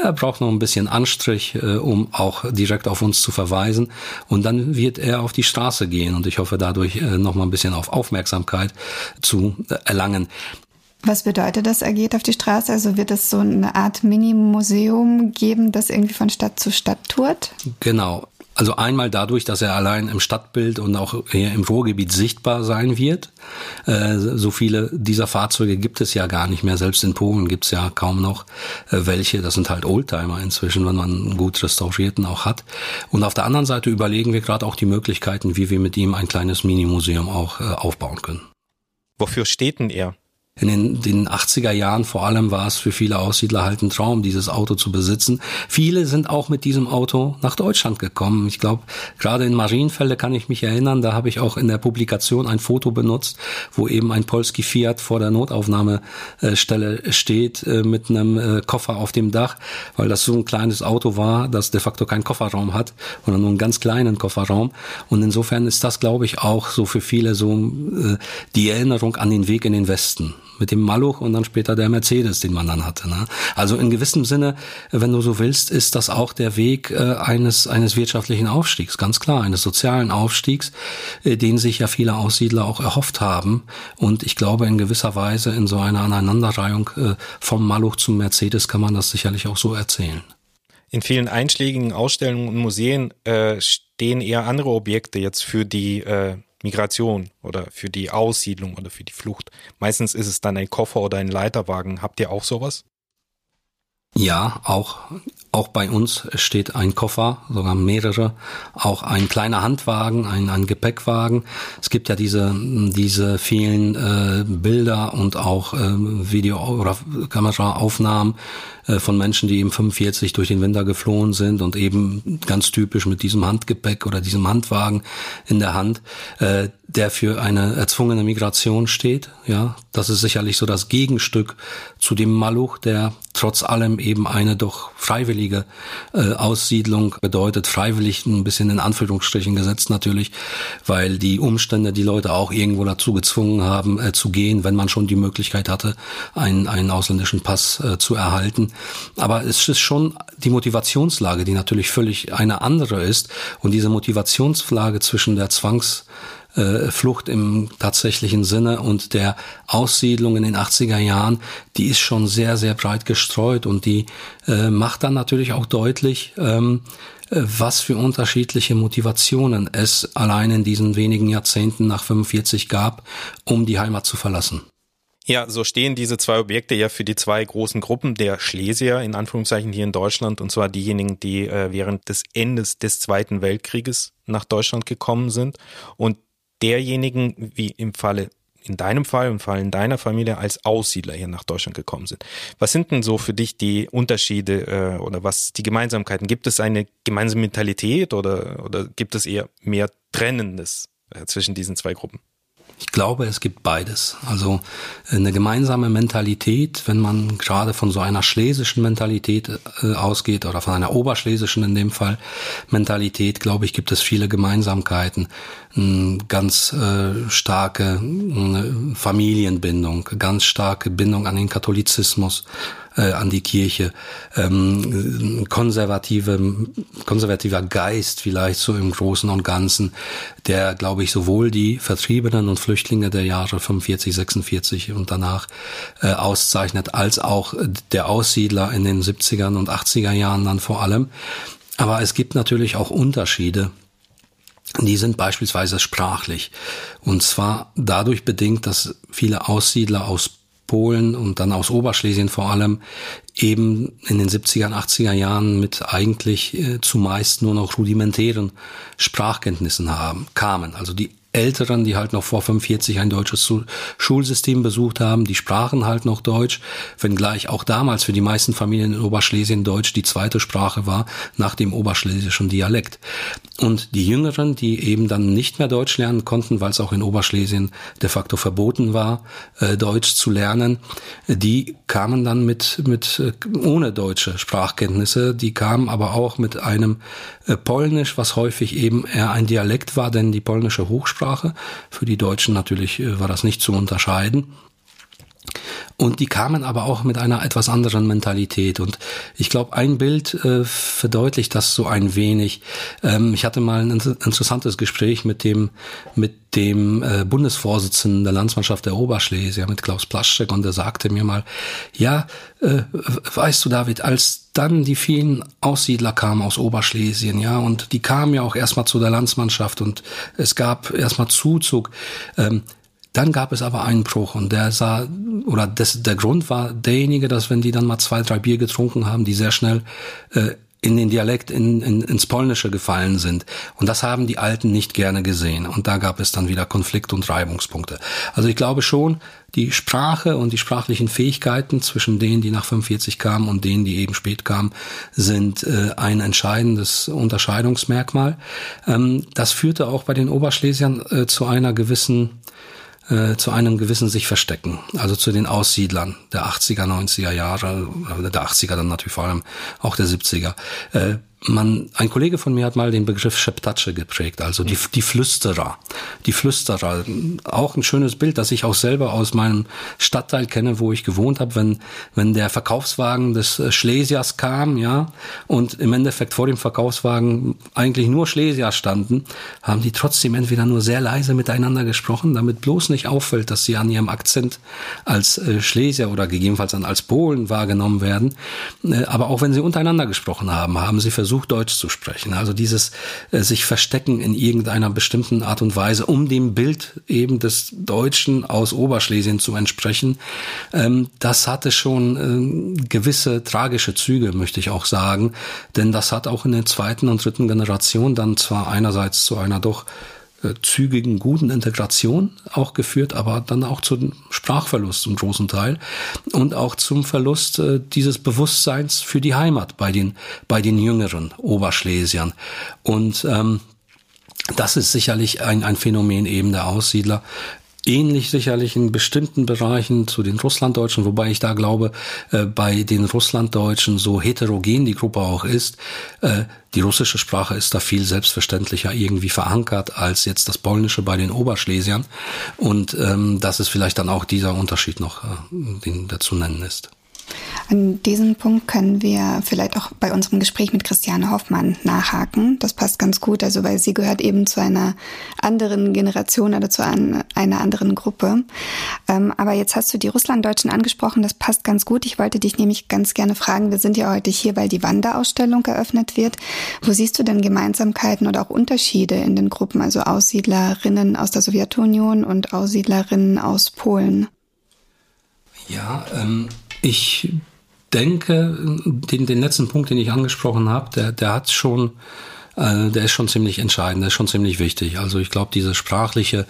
Er braucht noch ein bisschen Anstrich, äh, um auch direkt auf uns zu verweisen. Und dann wird er auf die Straße gehen und ich hoffe dadurch äh, noch mal ein bisschen auf Aufmerksamkeit zu äh, erlangen. Was bedeutet das, er geht auf die Straße? Also wird es so eine Art Mini-Museum geben, das irgendwie von Stadt zu Stadt tourt? Genau. Also einmal dadurch, dass er allein im Stadtbild und auch hier im Ruhrgebiet sichtbar sein wird. Äh, so viele dieser Fahrzeuge gibt es ja gar nicht mehr. Selbst in Polen gibt es ja kaum noch äh, welche. Das sind halt Oldtimer inzwischen, wenn man einen gut restaurierten auch hat. Und auf der anderen Seite überlegen wir gerade auch die Möglichkeiten, wie wir mit ihm ein kleines Minimuseum auch äh, aufbauen können. Wofür steht denn er? In den, den 80er Jahren vor allem war es für viele Aussiedler halt ein Traum, dieses Auto zu besitzen. Viele sind auch mit diesem Auto nach Deutschland gekommen. Ich glaube, gerade in Marienfelde kann ich mich erinnern, da habe ich auch in der Publikation ein Foto benutzt, wo eben ein Polski Fiat vor der Notaufnahmestelle steht äh, mit einem äh, Koffer auf dem Dach, weil das so ein kleines Auto war, das de facto keinen Kofferraum hat, sondern nur einen ganz kleinen Kofferraum. Und insofern ist das, glaube ich, auch so für viele so äh, die Erinnerung an den Weg in den Westen mit dem Maluch und dann später der Mercedes, den man dann hatte. Ne? Also in gewissem Sinne, wenn du so willst, ist das auch der Weg äh, eines, eines wirtschaftlichen Aufstiegs, ganz klar, eines sozialen Aufstiegs, äh, den sich ja viele Aussiedler auch erhofft haben. Und ich glaube, in gewisser Weise in so einer Aneinanderreihung äh, vom Maluch zum Mercedes kann man das sicherlich auch so erzählen. In vielen einschlägigen Ausstellungen und Museen äh, stehen eher andere Objekte jetzt für die äh, Migration oder für die Aussiedlung oder für die Flucht. Meistens ist es dann ein Koffer oder ein Leiterwagen. Habt ihr auch sowas? Ja, auch, auch bei uns steht ein Koffer, sogar mehrere, auch ein kleiner Handwagen, ein, ein Gepäckwagen. Es gibt ja diese, diese vielen äh, Bilder und auch äh, Video- oder Kameraaufnahmen von Menschen, die eben 45 durch den Winter geflohen sind und eben ganz typisch mit diesem Handgepäck oder diesem Handwagen in der Hand, äh, der für eine erzwungene Migration steht. Ja, das ist sicherlich so das Gegenstück zu dem Maluch, der trotz allem eben eine doch freiwillige äh, Aussiedlung bedeutet. Freiwillig ein bisschen in Anführungsstrichen gesetzt natürlich, weil die Umstände die Leute auch irgendwo dazu gezwungen haben äh, zu gehen, wenn man schon die Möglichkeit hatte, einen, einen ausländischen Pass äh, zu erhalten. Aber es ist schon die Motivationslage, die natürlich völlig eine andere ist. Und diese Motivationslage zwischen der Zwangs äh, Flucht im tatsächlichen Sinne und der Aussiedlung in den 80er Jahren, die ist schon sehr, sehr breit gestreut und die äh, macht dann natürlich auch deutlich, ähm, äh, was für unterschiedliche Motivationen es allein in diesen wenigen Jahrzehnten nach 45 gab, um die Heimat zu verlassen. Ja, so stehen diese zwei Objekte ja für die zwei großen Gruppen der Schlesier in Anführungszeichen hier in Deutschland und zwar diejenigen, die äh, während des Endes des Zweiten Weltkrieges nach Deutschland gekommen sind und derjenigen, wie im Falle in deinem Fall, im Fall in deiner Familie als Aussiedler hier nach Deutschland gekommen sind. Was sind denn so für dich die Unterschiede äh, oder was die Gemeinsamkeiten? Gibt es eine gemeinsame Mentalität oder, oder gibt es eher mehr Trennendes äh, zwischen diesen zwei Gruppen? Ich glaube, es gibt beides. Also eine gemeinsame Mentalität, wenn man gerade von so einer schlesischen Mentalität äh, ausgeht oder von einer oberschlesischen in dem Fall Mentalität, glaube ich, gibt es viele Gemeinsamkeiten. Ganz äh, starke Familienbindung, ganz starke Bindung an den Katholizismus, äh, an die Kirche, ähm, konservative, konservativer Geist vielleicht so im Großen und Ganzen, der, glaube ich, sowohl die Vertriebenen und Flüchtlinge der Jahre 45, 46 und danach äh, auszeichnet, als auch der Aussiedler in den 70er und 80er Jahren dann vor allem. Aber es gibt natürlich auch Unterschiede. Die sind beispielsweise sprachlich. Und zwar dadurch bedingt, dass viele Aussiedler aus Polen und dann aus Oberschlesien vor allem eben in den 70er, 80er Jahren mit eigentlich äh, zumeist nur noch rudimentären Sprachkenntnissen haben, kamen. Also die Älteren, die halt noch vor 45 ein deutsches Schulsystem besucht haben, die sprachen halt noch Deutsch, wenngleich auch damals für die meisten Familien in Oberschlesien Deutsch die zweite Sprache war nach dem oberschlesischen Dialekt. Und die Jüngeren, die eben dann nicht mehr Deutsch lernen konnten, weil es auch in Oberschlesien de facto verboten war, äh, Deutsch zu lernen, die kamen dann mit, mit äh, ohne deutsche Sprachkenntnisse, die kamen aber auch mit einem äh, Polnisch, was häufig eben eher ein Dialekt war, denn die polnische Hochsprache, für die Deutschen natürlich äh, war das nicht zu unterscheiden. Und die kamen aber auch mit einer etwas anderen Mentalität. Und ich glaube, ein Bild äh, verdeutlicht das so ein wenig. Ähm, ich hatte mal ein interessantes Gespräch mit dem, mit dem äh, Bundesvorsitzenden der Landsmannschaft der Oberschlesier, mit Klaus Plaschek, und er sagte mir mal, ja, äh, weißt du, David, als dann die vielen Aussiedler kamen aus Oberschlesien, ja, und die kamen ja auch erstmal zu der Landsmannschaft und es gab erstmal Zuzug. Ähm, dann gab es aber einen Bruch und der sah, oder das, der Grund war derjenige, dass wenn die dann mal zwei, drei Bier getrunken haben, die sehr schnell äh, in den Dialekt, in, in, ins Polnische gefallen sind. Und das haben die Alten nicht gerne gesehen. Und da gab es dann wieder Konflikt- und Reibungspunkte. Also ich glaube schon, die Sprache und die sprachlichen Fähigkeiten zwischen denen, die nach 45 kamen und denen, die eben spät kamen, sind äh, ein entscheidendes Unterscheidungsmerkmal. Ähm, das führte auch bei den Oberschlesiern äh, zu einer gewissen äh, zu einem gewissen sich verstecken, also zu den Aussiedlern der 80er, 90er Jahre, der 80er dann natürlich vor allem auch der 70er. Äh, man, ein Kollege von mir hat mal den Begriff Scheptatsche geprägt, also die, die Flüsterer. Die Flüsterer. Auch ein schönes Bild, das ich auch selber aus meinem Stadtteil kenne, wo ich gewohnt habe, wenn, wenn der Verkaufswagen des äh, Schlesiers kam, ja, und im Endeffekt vor dem Verkaufswagen eigentlich nur Schlesier standen, haben die trotzdem entweder nur sehr leise miteinander gesprochen, damit bloß nicht auffällt, dass sie an ihrem Akzent als äh, Schlesier oder gegebenenfalls dann als Polen wahrgenommen werden. Äh, aber auch wenn sie untereinander gesprochen haben, haben sie versucht, versucht, Deutsch zu sprechen. Also dieses äh, sich verstecken in irgendeiner bestimmten Art und Weise, um dem Bild eben des Deutschen aus Oberschlesien zu entsprechen, ähm, das hatte schon äh, gewisse tragische Züge, möchte ich auch sagen. Denn das hat auch in der zweiten und dritten Generation dann zwar einerseits zu einer doch zügigen, guten Integration auch geführt, aber dann auch zum Sprachverlust zum großen Teil und auch zum Verlust äh, dieses Bewusstseins für die Heimat bei den, bei den jüngeren Oberschlesiern. Und ähm, das ist sicherlich ein, ein Phänomen eben der Aussiedler, ähnlich sicherlich in bestimmten Bereichen zu den Russlanddeutschen, wobei ich da glaube, äh, bei den Russlanddeutschen, so heterogen die Gruppe auch ist, äh, die russische Sprache ist da viel selbstverständlicher irgendwie verankert als jetzt das Polnische bei den Oberschlesiern. Und ähm, das ist vielleicht dann auch dieser Unterschied noch, äh, den dazu nennen ist. An diesem Punkt können wir vielleicht auch bei unserem Gespräch mit Christiane Hoffmann nachhaken. Das passt ganz gut, also weil sie gehört eben zu einer anderen Generation oder zu einer anderen Gruppe. Ähm, aber jetzt hast du die Russlanddeutschen angesprochen, das passt ganz gut. Ich wollte dich nämlich ganz gerne fragen, wir sind ja heute hier, weil die Wanderausstellung eröffnet wird. Wo siehst du denn Gemeinsamkeiten oder auch Unterschiede in den Gruppen, also Aussiedlerinnen aus der Sowjetunion und Aussiedlerinnen aus Polen? Ja, ähm, ich denke, den, den letzten Punkt, den ich angesprochen habe, der, der hat schon, äh, der ist schon ziemlich entscheidend, der ist schon ziemlich wichtig. Also ich glaube, diese sprachliche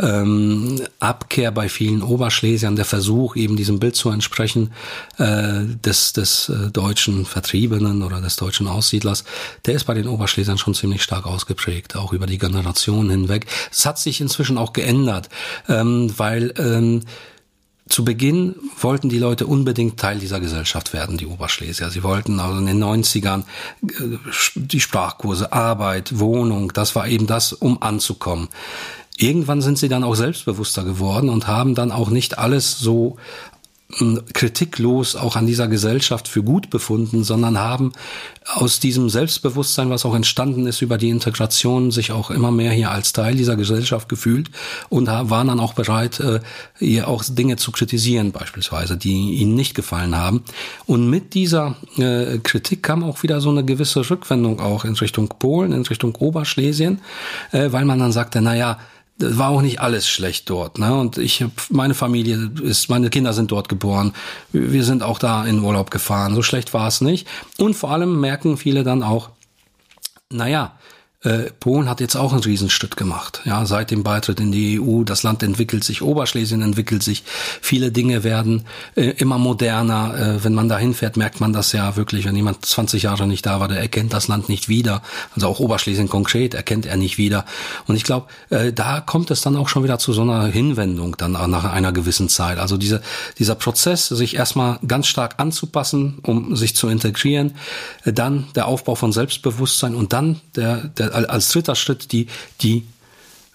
ähm, Abkehr bei vielen Oberschlesiern, der Versuch, eben diesem Bild zu entsprechen, äh, des, des äh, deutschen Vertriebenen oder des deutschen Aussiedlers, der ist bei den Oberschlesiern schon ziemlich stark ausgeprägt, auch über die Generationen hinweg. Es hat sich inzwischen auch geändert, ähm, weil ähm, zu Beginn wollten die Leute unbedingt Teil dieser Gesellschaft werden, die Oberschlesier. Sie wollten also in den 90ern äh, die Sprachkurse, Arbeit, Wohnung, das war eben das, um anzukommen. Irgendwann sind sie dann auch selbstbewusster geworden und haben dann auch nicht alles so kritiklos auch an dieser Gesellschaft für gut befunden, sondern haben aus diesem Selbstbewusstsein, was auch entstanden ist über die Integration, sich auch immer mehr hier als Teil dieser Gesellschaft gefühlt und waren dann auch bereit, äh, hier auch Dinge zu kritisieren, beispielsweise, die ihnen nicht gefallen haben. Und mit dieser äh, Kritik kam auch wieder so eine gewisse Rückwendung auch in Richtung Polen, in Richtung Oberschlesien, äh, weil man dann sagte, na ja, das war auch nicht alles schlecht dort. Ne? Und ich meine Familie ist, meine Kinder sind dort geboren. Wir sind auch da in Urlaub gefahren. So schlecht war es nicht. Und vor allem merken viele dann auch, naja, äh, Polen hat jetzt auch einen Riesenschritt gemacht. Ja, seit dem Beitritt in die EU, das Land entwickelt sich, Oberschlesien entwickelt sich, viele Dinge werden äh, immer moderner. Äh, wenn man da hinfährt, merkt man das ja wirklich, wenn jemand 20 Jahre nicht da war, der erkennt das Land nicht wieder. Also auch Oberschlesien konkret erkennt er nicht wieder. Und ich glaube, äh, da kommt es dann auch schon wieder zu so einer Hinwendung dann nach einer gewissen Zeit. Also diese, dieser Prozess, sich erstmal ganz stark anzupassen, um sich zu integrieren, dann der Aufbau von Selbstbewusstsein und dann der, der als dritter Schritt die, die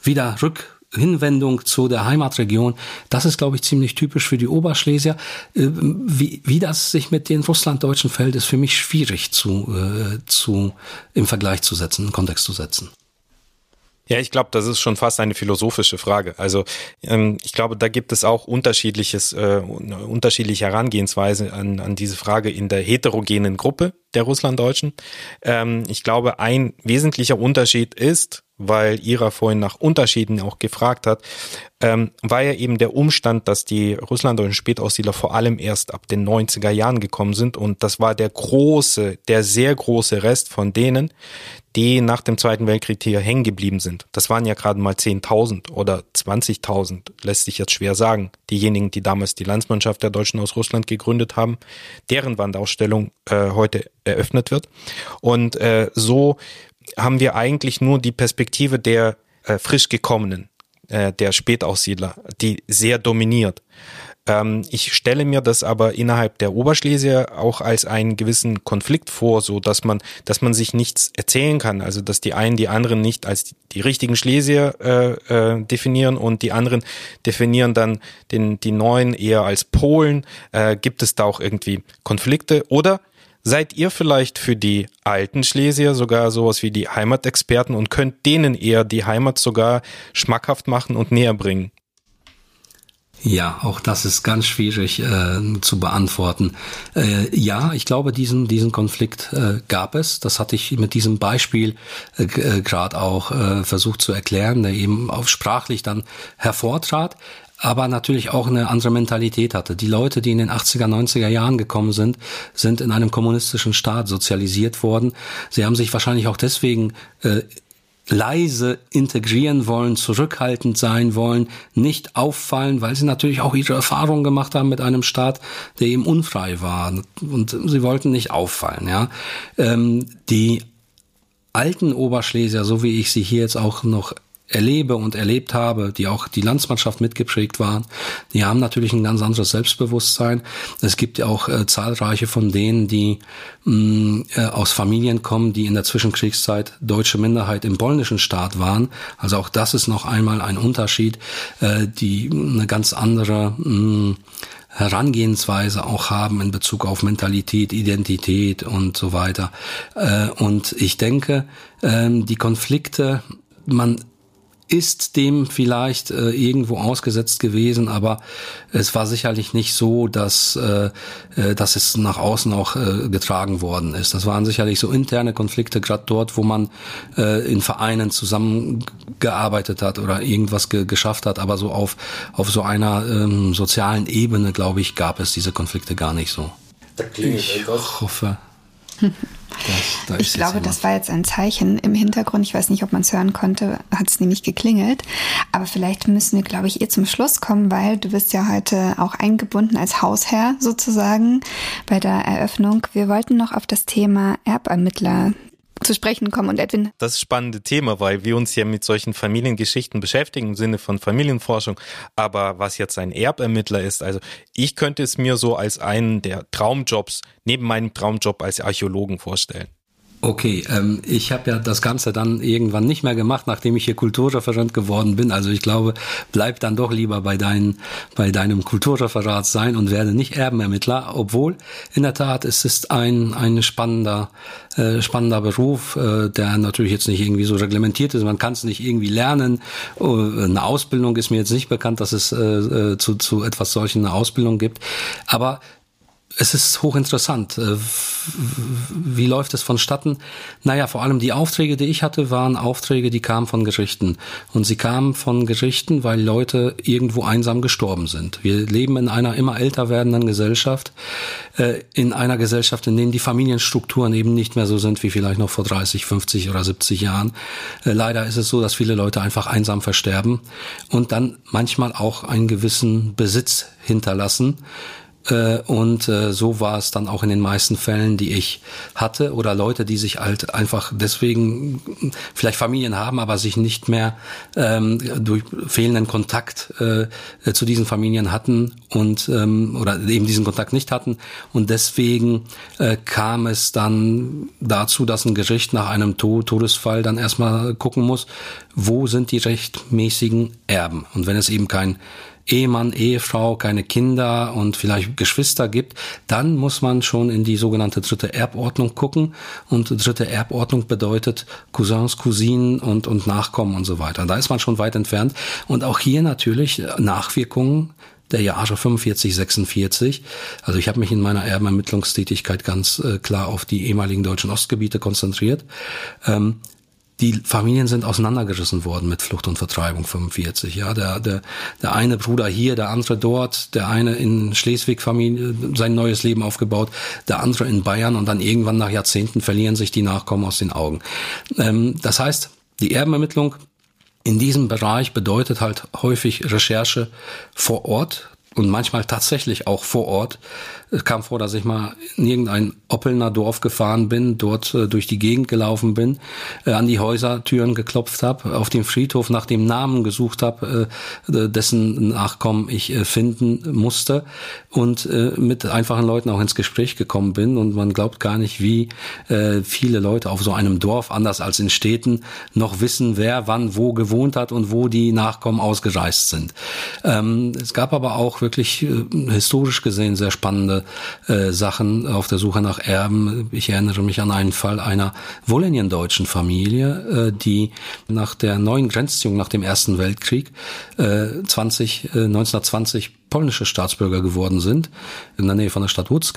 wieder Rückhinwendung zu der Heimatregion. Das ist, glaube ich, ziemlich typisch für die Oberschlesier. Äh, wie, wie das sich mit den Russlanddeutschen fällt, ist für mich schwierig zu, äh, zu, im Vergleich zu setzen, im Kontext zu setzen. Ja, ich glaube, das ist schon fast eine philosophische Frage. Also ähm, ich glaube, da gibt es auch unterschiedliches, äh, unterschiedliche Herangehensweise an, an diese Frage in der heterogenen Gruppe der Russlanddeutschen. Ähm, ich glaube, ein wesentlicher Unterschied ist, weil Ira vorhin nach Unterschieden auch gefragt hat, ähm, war ja eben der Umstand, dass die russlanddeutschen Spätaussiedler vor allem erst ab den 90er Jahren gekommen sind und das war der große, der sehr große Rest von denen, die nach dem Zweiten Weltkrieg hier hängen geblieben sind. Das waren ja gerade mal 10.000 oder 20.000, lässt sich jetzt schwer sagen. Diejenigen, die damals die Landsmannschaft der Deutschen aus Russland gegründet haben, deren Wandausstellung äh, heute eröffnet wird. Und äh, so haben wir eigentlich nur die Perspektive der äh, frisch gekommenen, äh, der Spätaussiedler, die sehr dominiert. Ähm, ich stelle mir das aber innerhalb der Oberschlesier auch als einen gewissen Konflikt vor, so dass man, dass man sich nichts erzählen kann. Also dass die einen die anderen nicht als die, die richtigen Schlesier äh, äh, definieren und die anderen definieren dann den die neuen eher als Polen. Äh, gibt es da auch irgendwie Konflikte oder Seid ihr vielleicht für die alten Schlesier sogar sowas wie die Heimatexperten und könnt denen eher die Heimat sogar schmackhaft machen und näher bringen? Ja, auch das ist ganz schwierig äh, zu beantworten. Äh, ja, ich glaube, diesen, diesen Konflikt äh, gab es. Das hatte ich mit diesem Beispiel äh, äh gerade auch äh, versucht zu erklären, der eben auch sprachlich dann hervortrat aber natürlich auch eine andere Mentalität hatte. Die Leute, die in den 80er, 90er Jahren gekommen sind, sind in einem kommunistischen Staat sozialisiert worden. Sie haben sich wahrscheinlich auch deswegen äh, leise integrieren wollen, zurückhaltend sein wollen, nicht auffallen, weil sie natürlich auch ihre Erfahrungen gemacht haben mit einem Staat, der eben unfrei war und sie wollten nicht auffallen. Ja, ähm, die alten Oberschlesier, so wie ich sie hier jetzt auch noch erlebe und erlebt habe, die auch die Landsmannschaft mitgeprägt waren, die haben natürlich ein ganz anderes Selbstbewusstsein. Es gibt ja auch äh, zahlreiche von denen, die mh, mm, äh, aus Familien kommen, die in der Zwischenkriegszeit deutsche Minderheit im polnischen Staat waren. Also auch das ist noch einmal ein Unterschied, äh, die eine ganz andere mh, mm, Herangehensweise auch haben in Bezug auf Mentalität, Identität und so weiter. Äh, und ich denke, ähm, die Konflikte, man ist dem vielleicht äh, irgendwo ausgesetzt gewesen, aber es war sicherlich nicht so, dass, äh, äh, dass es nach außen auch äh, getragen worden ist. Das waren sicherlich so interne Konflikte, gerade dort, wo man äh, in Vereinen zusammengearbeitet hat oder irgendwas ge geschafft hat, aber so auf, auf so einer ähm, sozialen Ebene, glaube ich, gab es diese Konflikte gar nicht so. Ich hoffe. Das, da ich glaube, das war jetzt ein Zeichen im Hintergrund. Ich weiß nicht, ob man es hören konnte, hat es nämlich geklingelt. Aber vielleicht müssen wir, glaube ich, ihr zum Schluss kommen, weil du bist ja heute auch eingebunden als Hausherr sozusagen bei der Eröffnung. Wir wollten noch auf das Thema Erbermittler zu sprechen kommen. Und Edwin. Das ist spannende Thema, weil wir uns ja mit solchen Familiengeschichten beschäftigen im Sinne von Familienforschung. Aber was jetzt ein Erbermittler ist, also ich könnte es mir so als einen der Traumjobs neben meinem Traumjob als Archäologen vorstellen. Okay, ähm, ich habe ja das Ganze dann irgendwann nicht mehr gemacht, nachdem ich hier Kulturreferent geworden bin. Also ich glaube, bleib dann doch lieber bei, dein, bei deinem Kulturreferat sein und werde nicht Erbenermittler, obwohl in der Tat es ist ein, ein spannender, äh, spannender Beruf, äh, der natürlich jetzt nicht irgendwie so reglementiert ist. Man kann es nicht irgendwie lernen. Oh, eine Ausbildung ist mir jetzt nicht bekannt, dass es äh, äh zu, zu etwas solchen eine Ausbildung gibt. Aber es ist hochinteressant. Äh, wie läuft es vonstatten? Naja, vor allem die Aufträge, die ich hatte, waren Aufträge, die kamen von Gerichten. Und sie kamen von Gerichten, weil Leute irgendwo einsam gestorben sind. Wir leben in einer immer älter werdenden Gesellschaft, äh, in einer Gesellschaft, in denen die Familienstrukturen eben nicht mehr so sind wie vielleicht noch vor 30, 50 oder 70 Jahren. Äh, leider ist es so, dass viele Leute einfach einsam versterben und dann manchmal auch einen gewissen Besitz hinterlassen und äh, so war es dann auch in den meisten Fällen, die ich hatte oder Leute, die sich halt einfach deswegen vielleicht Familien haben, aber sich nicht mehr ähm, durch fehlenden Kontakt äh, zu diesen Familien hatten und ähm, oder eben diesen Kontakt nicht hatten. Und deswegen äh, kam es dann dazu, dass ein Gericht nach einem Tod, Todesfall dann erstmal gucken muss, wo sind die rechtmäßigen Erben? Und wenn es eben kein Ehemann, Ehefrau, keine Kinder und vielleicht Geschwister gibt, dann muss man schon in die sogenannte dritte Erbordnung gucken. Und dritte Erbordnung bedeutet Cousins, Cousinen und, und Nachkommen und so weiter. Da ist man schon weit entfernt. Und auch hier natürlich Nachwirkungen der Jahre 45, 46. Also ich habe mich in meiner Erbenermittlungstätigkeit ganz äh, klar auf die ehemaligen deutschen Ostgebiete konzentriert. Ähm, die Familien sind auseinandergerissen worden mit Flucht und Vertreibung 45. Ja, der, der, der eine Bruder hier, der andere dort, der eine in Schleswig Familie sein neues Leben aufgebaut, der andere in Bayern und dann irgendwann nach Jahrzehnten verlieren sich die Nachkommen aus den Augen. Ähm, das heißt, die Erbenermittlung in diesem Bereich bedeutet halt häufig Recherche vor Ort und manchmal tatsächlich auch vor Ort es kam vor, dass ich mal in irgendein Oppelner Dorf gefahren bin, dort äh, durch die Gegend gelaufen bin, äh, an die Häusertüren geklopft habe, auf dem Friedhof nach dem Namen gesucht habe, äh, dessen Nachkommen ich äh, finden musste und äh, mit einfachen Leuten auch ins Gespräch gekommen bin. Und man glaubt gar nicht, wie äh, viele Leute auf so einem Dorf, anders als in Städten, noch wissen, wer wann wo gewohnt hat und wo die Nachkommen ausgereist sind. Ähm, es gab aber auch wirklich historisch gesehen sehr spannende äh, Sachen auf der Suche nach Erben. Ich erinnere mich an einen Fall einer Wolleniendeutschen Familie, äh, die nach der neuen Grenzziehung nach dem Ersten Weltkrieg äh, 20, äh, 1920 polnische Staatsbürger geworden sind, in der Nähe von der Stadt Łódź,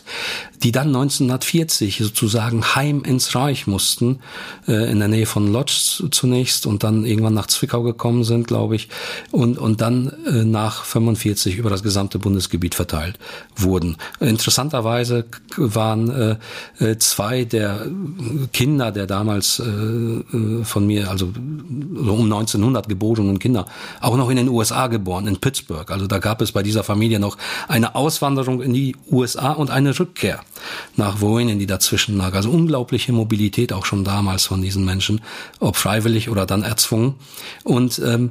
die dann 1940 sozusagen heim ins Reich mussten, äh, in der Nähe von Lodz zunächst und dann irgendwann nach Zwickau gekommen sind, glaube ich, und, und dann äh, nach 45 über das gesamte Bundesgebiet verteilt wurden. Interessanterweise waren äh, äh zwei der Kinder der damals äh, äh, von mir, also um 1900 geborenen Kinder, auch noch in den USA geboren, in Pittsburgh. Also da gab es bei dieser Familie noch eine Auswanderung in die USA und eine Rückkehr nach Wohnen, die dazwischen lag. Also unglaubliche Mobilität auch schon damals von diesen Menschen, ob freiwillig oder dann erzwungen. Und ähm,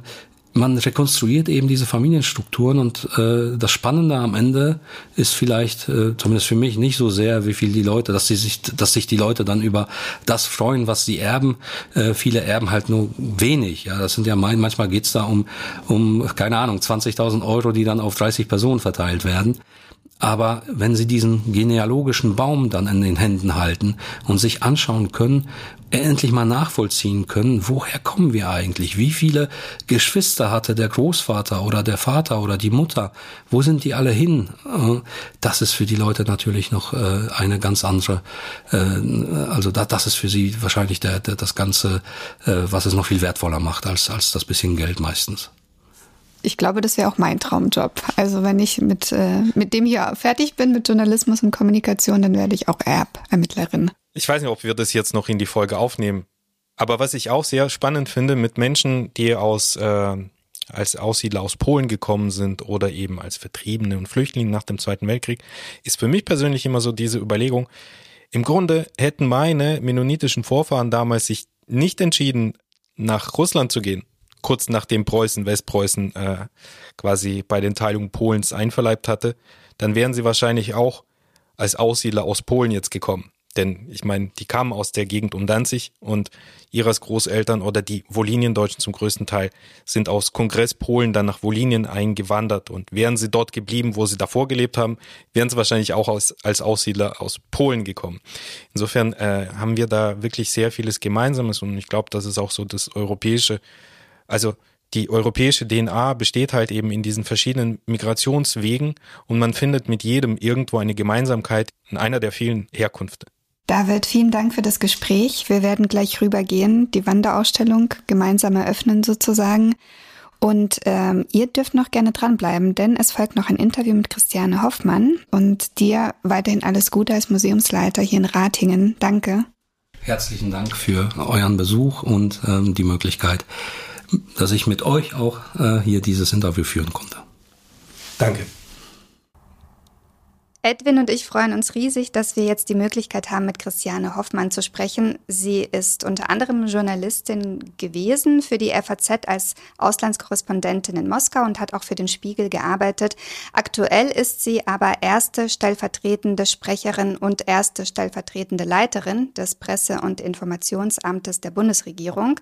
man rekonstruiert eben diese Familienstrukturen und äh, das Spannende am Ende ist vielleicht, äh, zumindest für mich, nicht so sehr, wie viel die Leute, dass sie sich, dass sich die Leute dann über das freuen, was sie erben. Äh, viele erben halt nur wenig. Ja, das sind ja mein, manchmal geht's da um, um keine Ahnung, 20.000 Euro, die dann auf 30 Personen verteilt werden. Aber wenn Sie diesen genealogischen Baum dann in den Händen halten und sich anschauen können, endlich mal nachvollziehen können, woher kommen wir eigentlich? Wie viele Geschwister hatte der Großvater oder der Vater oder die Mutter? Wo sind die alle hin? Äh, das ist für die Leute natürlich noch äh, eine ganz andere, äh, also das ist für sie wahrscheinlich das Ganze, was es noch viel wertvoller macht als, als das bisschen Geld meistens ich glaube, das wäre auch mein Traumjob. Also wenn ich mit, äh, mit dem hier fertig bin, mit Journalismus und Kommunikation, dann werde ich auch Erbermittlerin. Ich weiß nicht, ob wir das jetzt noch in die Folge aufnehmen. Aber was ich auch sehr spannend finde, mit Menschen, die aus äh, als Aussiedler aus Polen gekommen sind oder eben als Vertriebene und Flüchtlinge nach dem Zweiten Weltkrieg, ist für mich persönlich immer so diese Überlegung, im Grunde hätten meine mennonitischen Vorfahren damals sich nicht entschieden, nach Russland zu gehen, kurz nachdem Preußen Westpreußen äh, quasi bei den Teilungen Polens einverleibt hatte, dann wären sie wahrscheinlich auch als Aussiedler aus Polen jetzt gekommen. Denn ich meine, die kamen aus der Gegend um Danzig und ihres Großeltern oder die Woliniendeutschen zum größten Teil sind aus Kongress Polen dann nach Wolinien eingewandert und wären sie dort geblieben, wo sie davor gelebt haben, wären sie wahrscheinlich auch aus, als Aussiedler aus Polen gekommen. Insofern äh, haben wir da wirklich sehr vieles Gemeinsames und ich glaube, das ist auch so das europäische also die europäische DNA besteht halt eben in diesen verschiedenen Migrationswegen und man findet mit jedem irgendwo eine Gemeinsamkeit in einer der vielen Herkünfte. David, vielen Dank für das Gespräch. Wir werden gleich rübergehen, die Wanderausstellung gemeinsam eröffnen sozusagen. Und ähm, ihr dürft noch gerne dranbleiben, denn es folgt noch ein Interview mit Christiane Hoffmann und dir weiterhin alles Gute als Museumsleiter hier in Ratingen. Danke. Herzlichen Dank für euren Besuch und ähm, die Möglichkeit, dass ich mit euch auch äh, hier dieses Interview führen konnte. Danke. Edwin und ich freuen uns riesig, dass wir jetzt die Möglichkeit haben, mit Christiane Hoffmann zu sprechen. Sie ist unter anderem Journalistin gewesen für die FAZ als Auslandskorrespondentin in Moskau und hat auch für den Spiegel gearbeitet. Aktuell ist sie aber erste stellvertretende Sprecherin und erste stellvertretende Leiterin des Presse- und Informationsamtes der Bundesregierung.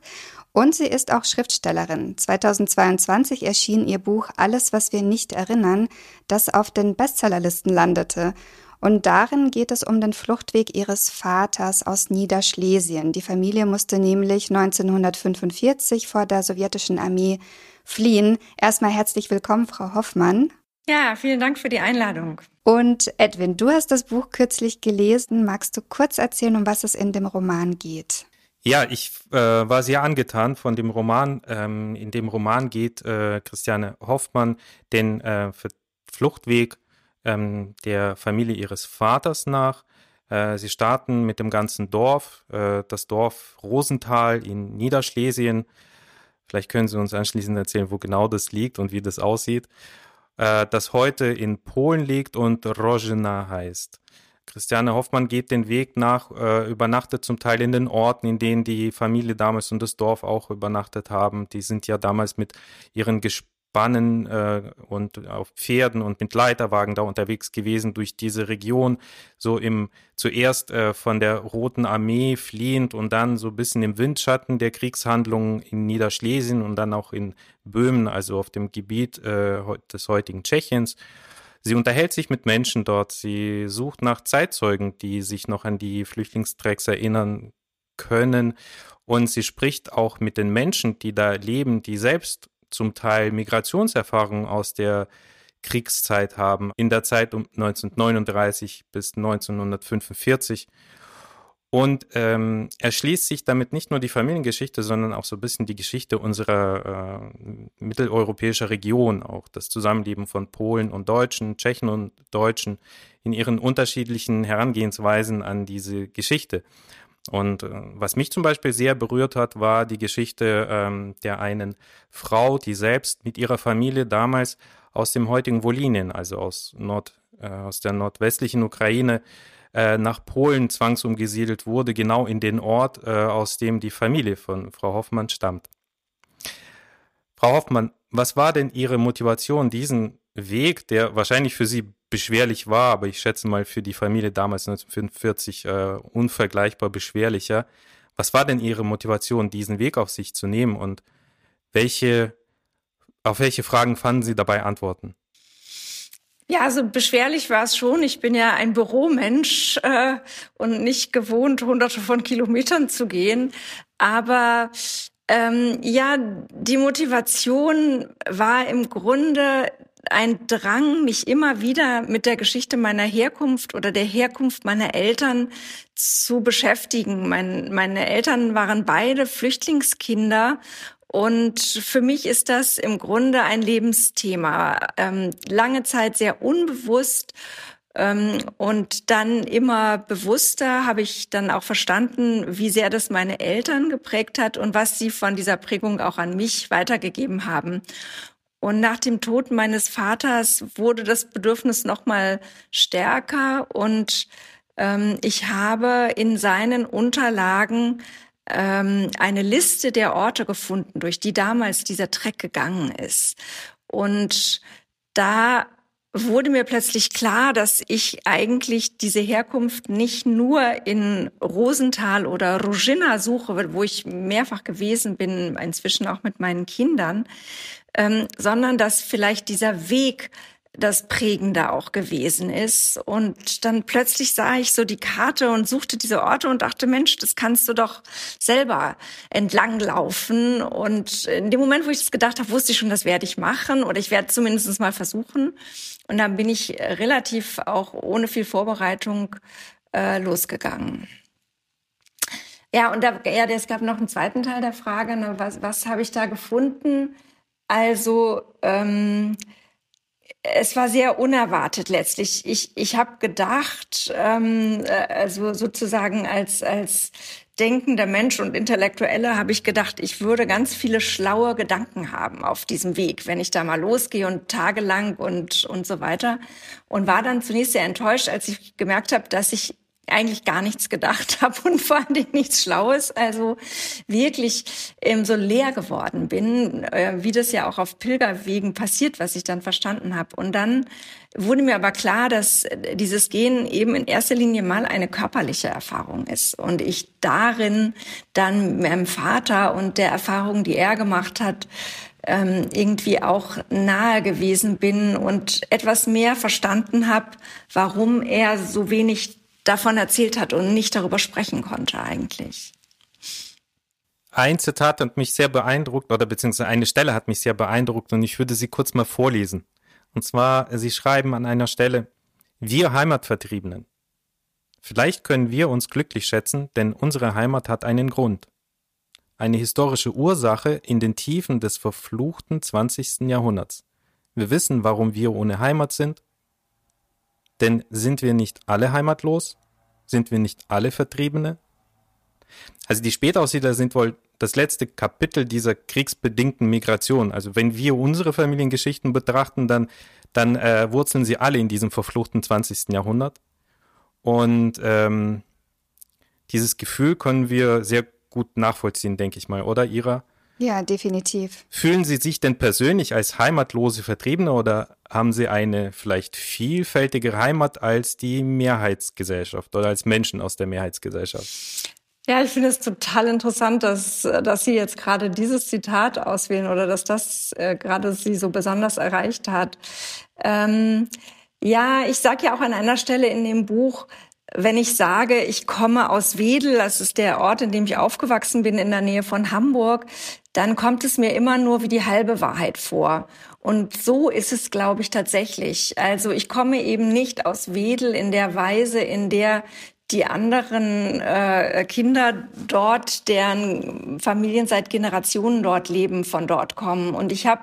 Und sie ist auch Schriftstellerin. 2022 erschien ihr Buch Alles, was wir nicht erinnern, das auf den Bestsellerlisten landete. Und darin geht es um den Fluchtweg ihres Vaters aus Niederschlesien. Die Familie musste nämlich 1945 vor der sowjetischen Armee fliehen. Erstmal herzlich willkommen, Frau Hoffmann. Ja, vielen Dank für die Einladung. Und Edwin, du hast das Buch kürzlich gelesen. Magst du kurz erzählen, um was es in dem Roman geht? Ja, ich äh, war sehr angetan von dem Roman. Ähm, in dem Roman geht äh, Christiane Hoffmann den äh, Fluchtweg ähm, der Familie ihres Vaters nach. Äh, sie starten mit dem ganzen Dorf, äh, das Dorf Rosenthal in Niederschlesien. Vielleicht können Sie uns anschließend erzählen, wo genau das liegt und wie das aussieht. Äh, das heute in Polen liegt und Rożena heißt. Christiane Hoffmann geht den Weg nach, äh, übernachtet zum Teil in den Orten, in denen die Familie damals und das Dorf auch übernachtet haben. Die sind ja damals mit ihren Gespannen äh, und auf Pferden und mit Leiterwagen da unterwegs gewesen durch diese Region, so im zuerst äh, von der Roten Armee fliehend und dann so ein bisschen im Windschatten der Kriegshandlungen in Niederschlesien und dann auch in Böhmen, also auf dem Gebiet äh, des heutigen Tschechiens. Sie unterhält sich mit Menschen dort. Sie sucht nach Zeitzeugen, die sich noch an die Flüchtlingstracks erinnern können. Und sie spricht auch mit den Menschen, die da leben, die selbst zum Teil Migrationserfahrungen aus der Kriegszeit haben, in der Zeit um 1939 bis 1945. Und ähm, er schließt sich damit nicht nur die Familiengeschichte, sondern auch so ein bisschen die Geschichte unserer äh, mitteleuropäischer Region, auch das Zusammenleben von Polen und Deutschen, Tschechen und Deutschen in ihren unterschiedlichen Herangehensweisen an diese Geschichte. Und äh, was mich zum Beispiel sehr berührt hat, war die Geschichte ähm, der einen Frau, die selbst mit ihrer Familie damals aus dem heutigen Wolinien, also aus Nord, äh, aus der nordwestlichen Ukraine, äh, nach Polen zwangsumgesiedelt wurde, genau in den Ort, äh, aus dem die Familie von Frau Hoffmann stammt. Frau Hoffmann, was war denn Ihre Motivation, diesen Weg, der wahrscheinlich für Sie beschwerlich war, aber ich schätze mal für die Familie damals 1945 äh, unvergleichbar beschwerlicher. Was war denn Ihre Motivation, diesen Weg auf sich zu nehmen und welche, auf welche Fragen fanden Sie dabei Antworten? Ja, also beschwerlich war es schon. Ich bin ja ein Büromensch äh, und nicht gewohnt, hunderte von Kilometern zu gehen. Aber ähm, ja, die Motivation war im Grunde ein Drang, mich immer wieder mit der Geschichte meiner Herkunft oder der Herkunft meiner Eltern zu beschäftigen. Mein, meine Eltern waren beide Flüchtlingskinder und für mich ist das im Grunde ein Lebensthema. Ähm, lange Zeit sehr unbewusst. Ähm, und dann immer bewusster habe ich dann auch verstanden, wie sehr das meine Eltern geprägt hat und was sie von dieser Prägung auch an mich weitergegeben haben. Und nach dem Tod meines Vaters wurde das Bedürfnis noch mal stärker und ähm, ich habe in seinen Unterlagen ähm, eine Liste der Orte gefunden, durch die damals dieser Treck gegangen ist. Und da wurde mir plötzlich klar, dass ich eigentlich diese Herkunft nicht nur in Rosenthal oder Rugina suche, wo ich mehrfach gewesen bin, inzwischen auch mit meinen Kindern, ähm, sondern dass vielleicht dieser Weg das Prägende auch gewesen ist. Und dann plötzlich sah ich so die Karte und suchte diese Orte und dachte, Mensch, das kannst du doch selber entlanglaufen. Und in dem Moment, wo ich das gedacht habe, wusste ich schon, das werde ich machen oder ich werde zumindest mal versuchen. Und dann bin ich relativ auch ohne viel Vorbereitung äh, losgegangen. Ja, und da, ja, es gab noch einen zweiten Teil der Frage, ne, was, was habe ich da gefunden? Also ähm, es war sehr unerwartet letztlich. Ich, ich habe gedacht, ähm, äh, also sozusagen als, als denkender Mensch und Intellektuelle habe ich gedacht, ich würde ganz viele schlaue Gedanken haben auf diesem Weg, wenn ich da mal losgehe und tagelang und, und so weiter. Und war dann zunächst sehr enttäuscht, als ich gemerkt habe, dass ich eigentlich gar nichts gedacht habe und vor allen Dingen nichts Schlaues, also wirklich ähm, so leer geworden bin, äh, wie das ja auch auf Pilgerwegen passiert, was ich dann verstanden habe. Und dann wurde mir aber klar, dass äh, dieses Gehen eben in erster Linie mal eine körperliche Erfahrung ist und ich darin dann meinem Vater und der Erfahrung, die er gemacht hat, ähm, irgendwie auch nahe gewesen bin und etwas mehr verstanden habe, warum er so wenig davon erzählt hat und nicht darüber sprechen konnte eigentlich. Ein Zitat hat mich sehr beeindruckt, oder beziehungsweise eine Stelle hat mich sehr beeindruckt und ich würde sie kurz mal vorlesen. Und zwar, Sie schreiben an einer Stelle, wir Heimatvertriebenen. Vielleicht können wir uns glücklich schätzen, denn unsere Heimat hat einen Grund. eine historische Ursache in den Tiefen des verfluchten 20. Jahrhunderts. Wir wissen, warum wir ohne Heimat sind. Denn sind wir nicht alle heimatlos? Sind wir nicht alle Vertriebene? Also die Spätaussiedler sind wohl das letzte Kapitel dieser kriegsbedingten Migration. Also wenn wir unsere Familiengeschichten betrachten, dann, dann äh, wurzeln sie alle in diesem verfluchten 20. Jahrhundert. Und ähm, dieses Gefühl können wir sehr gut nachvollziehen, denke ich mal, oder Ira? Ja, definitiv. Fühlen Sie sich denn persönlich als heimatlose Vertriebene oder haben Sie eine vielleicht vielfältigere Heimat als die Mehrheitsgesellschaft oder als Menschen aus der Mehrheitsgesellschaft? Ja, ich finde es total interessant, dass, dass Sie jetzt gerade dieses Zitat auswählen oder dass das äh, gerade Sie so besonders erreicht hat. Ähm, ja, ich sage ja auch an einer Stelle in dem Buch, wenn ich sage, ich komme aus Wedel, das ist der Ort, in dem ich aufgewachsen bin, in der Nähe von Hamburg, dann kommt es mir immer nur wie die halbe Wahrheit vor. Und so ist es, glaube ich, tatsächlich. Also ich komme eben nicht aus Wedel in der Weise, in der die anderen äh, Kinder dort, deren Familien seit Generationen dort leben, von dort kommen. Und ich habe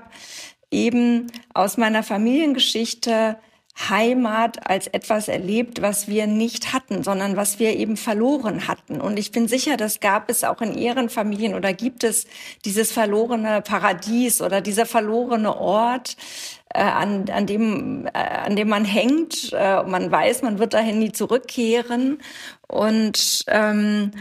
eben aus meiner Familiengeschichte Heimat als etwas erlebt, was wir nicht hatten, sondern was wir eben verloren hatten. Und ich bin sicher, das gab es auch in Ihren Familien oder gibt es dieses verlorene Paradies oder dieser verlorene Ort, äh, an, an, dem, äh, an dem man hängt. Äh, man weiß, man wird dahin nie zurückkehren. Und ähm,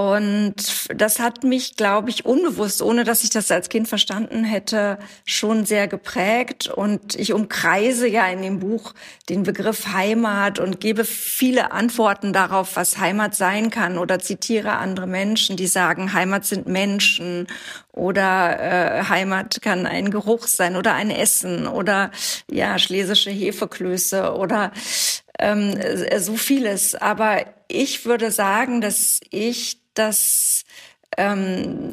und das hat mich, glaube ich, unbewusst, ohne dass ich das als Kind verstanden hätte, schon sehr geprägt. Und ich umkreise ja in dem Buch den Begriff Heimat und gebe viele Antworten darauf, was Heimat sein kann oder zitiere andere Menschen, die sagen, Heimat sind Menschen oder äh, Heimat kann ein Geruch sein oder ein Essen oder ja schlesische Hefeklöße oder ähm, so vieles. Aber ich würde sagen, dass ich das ähm,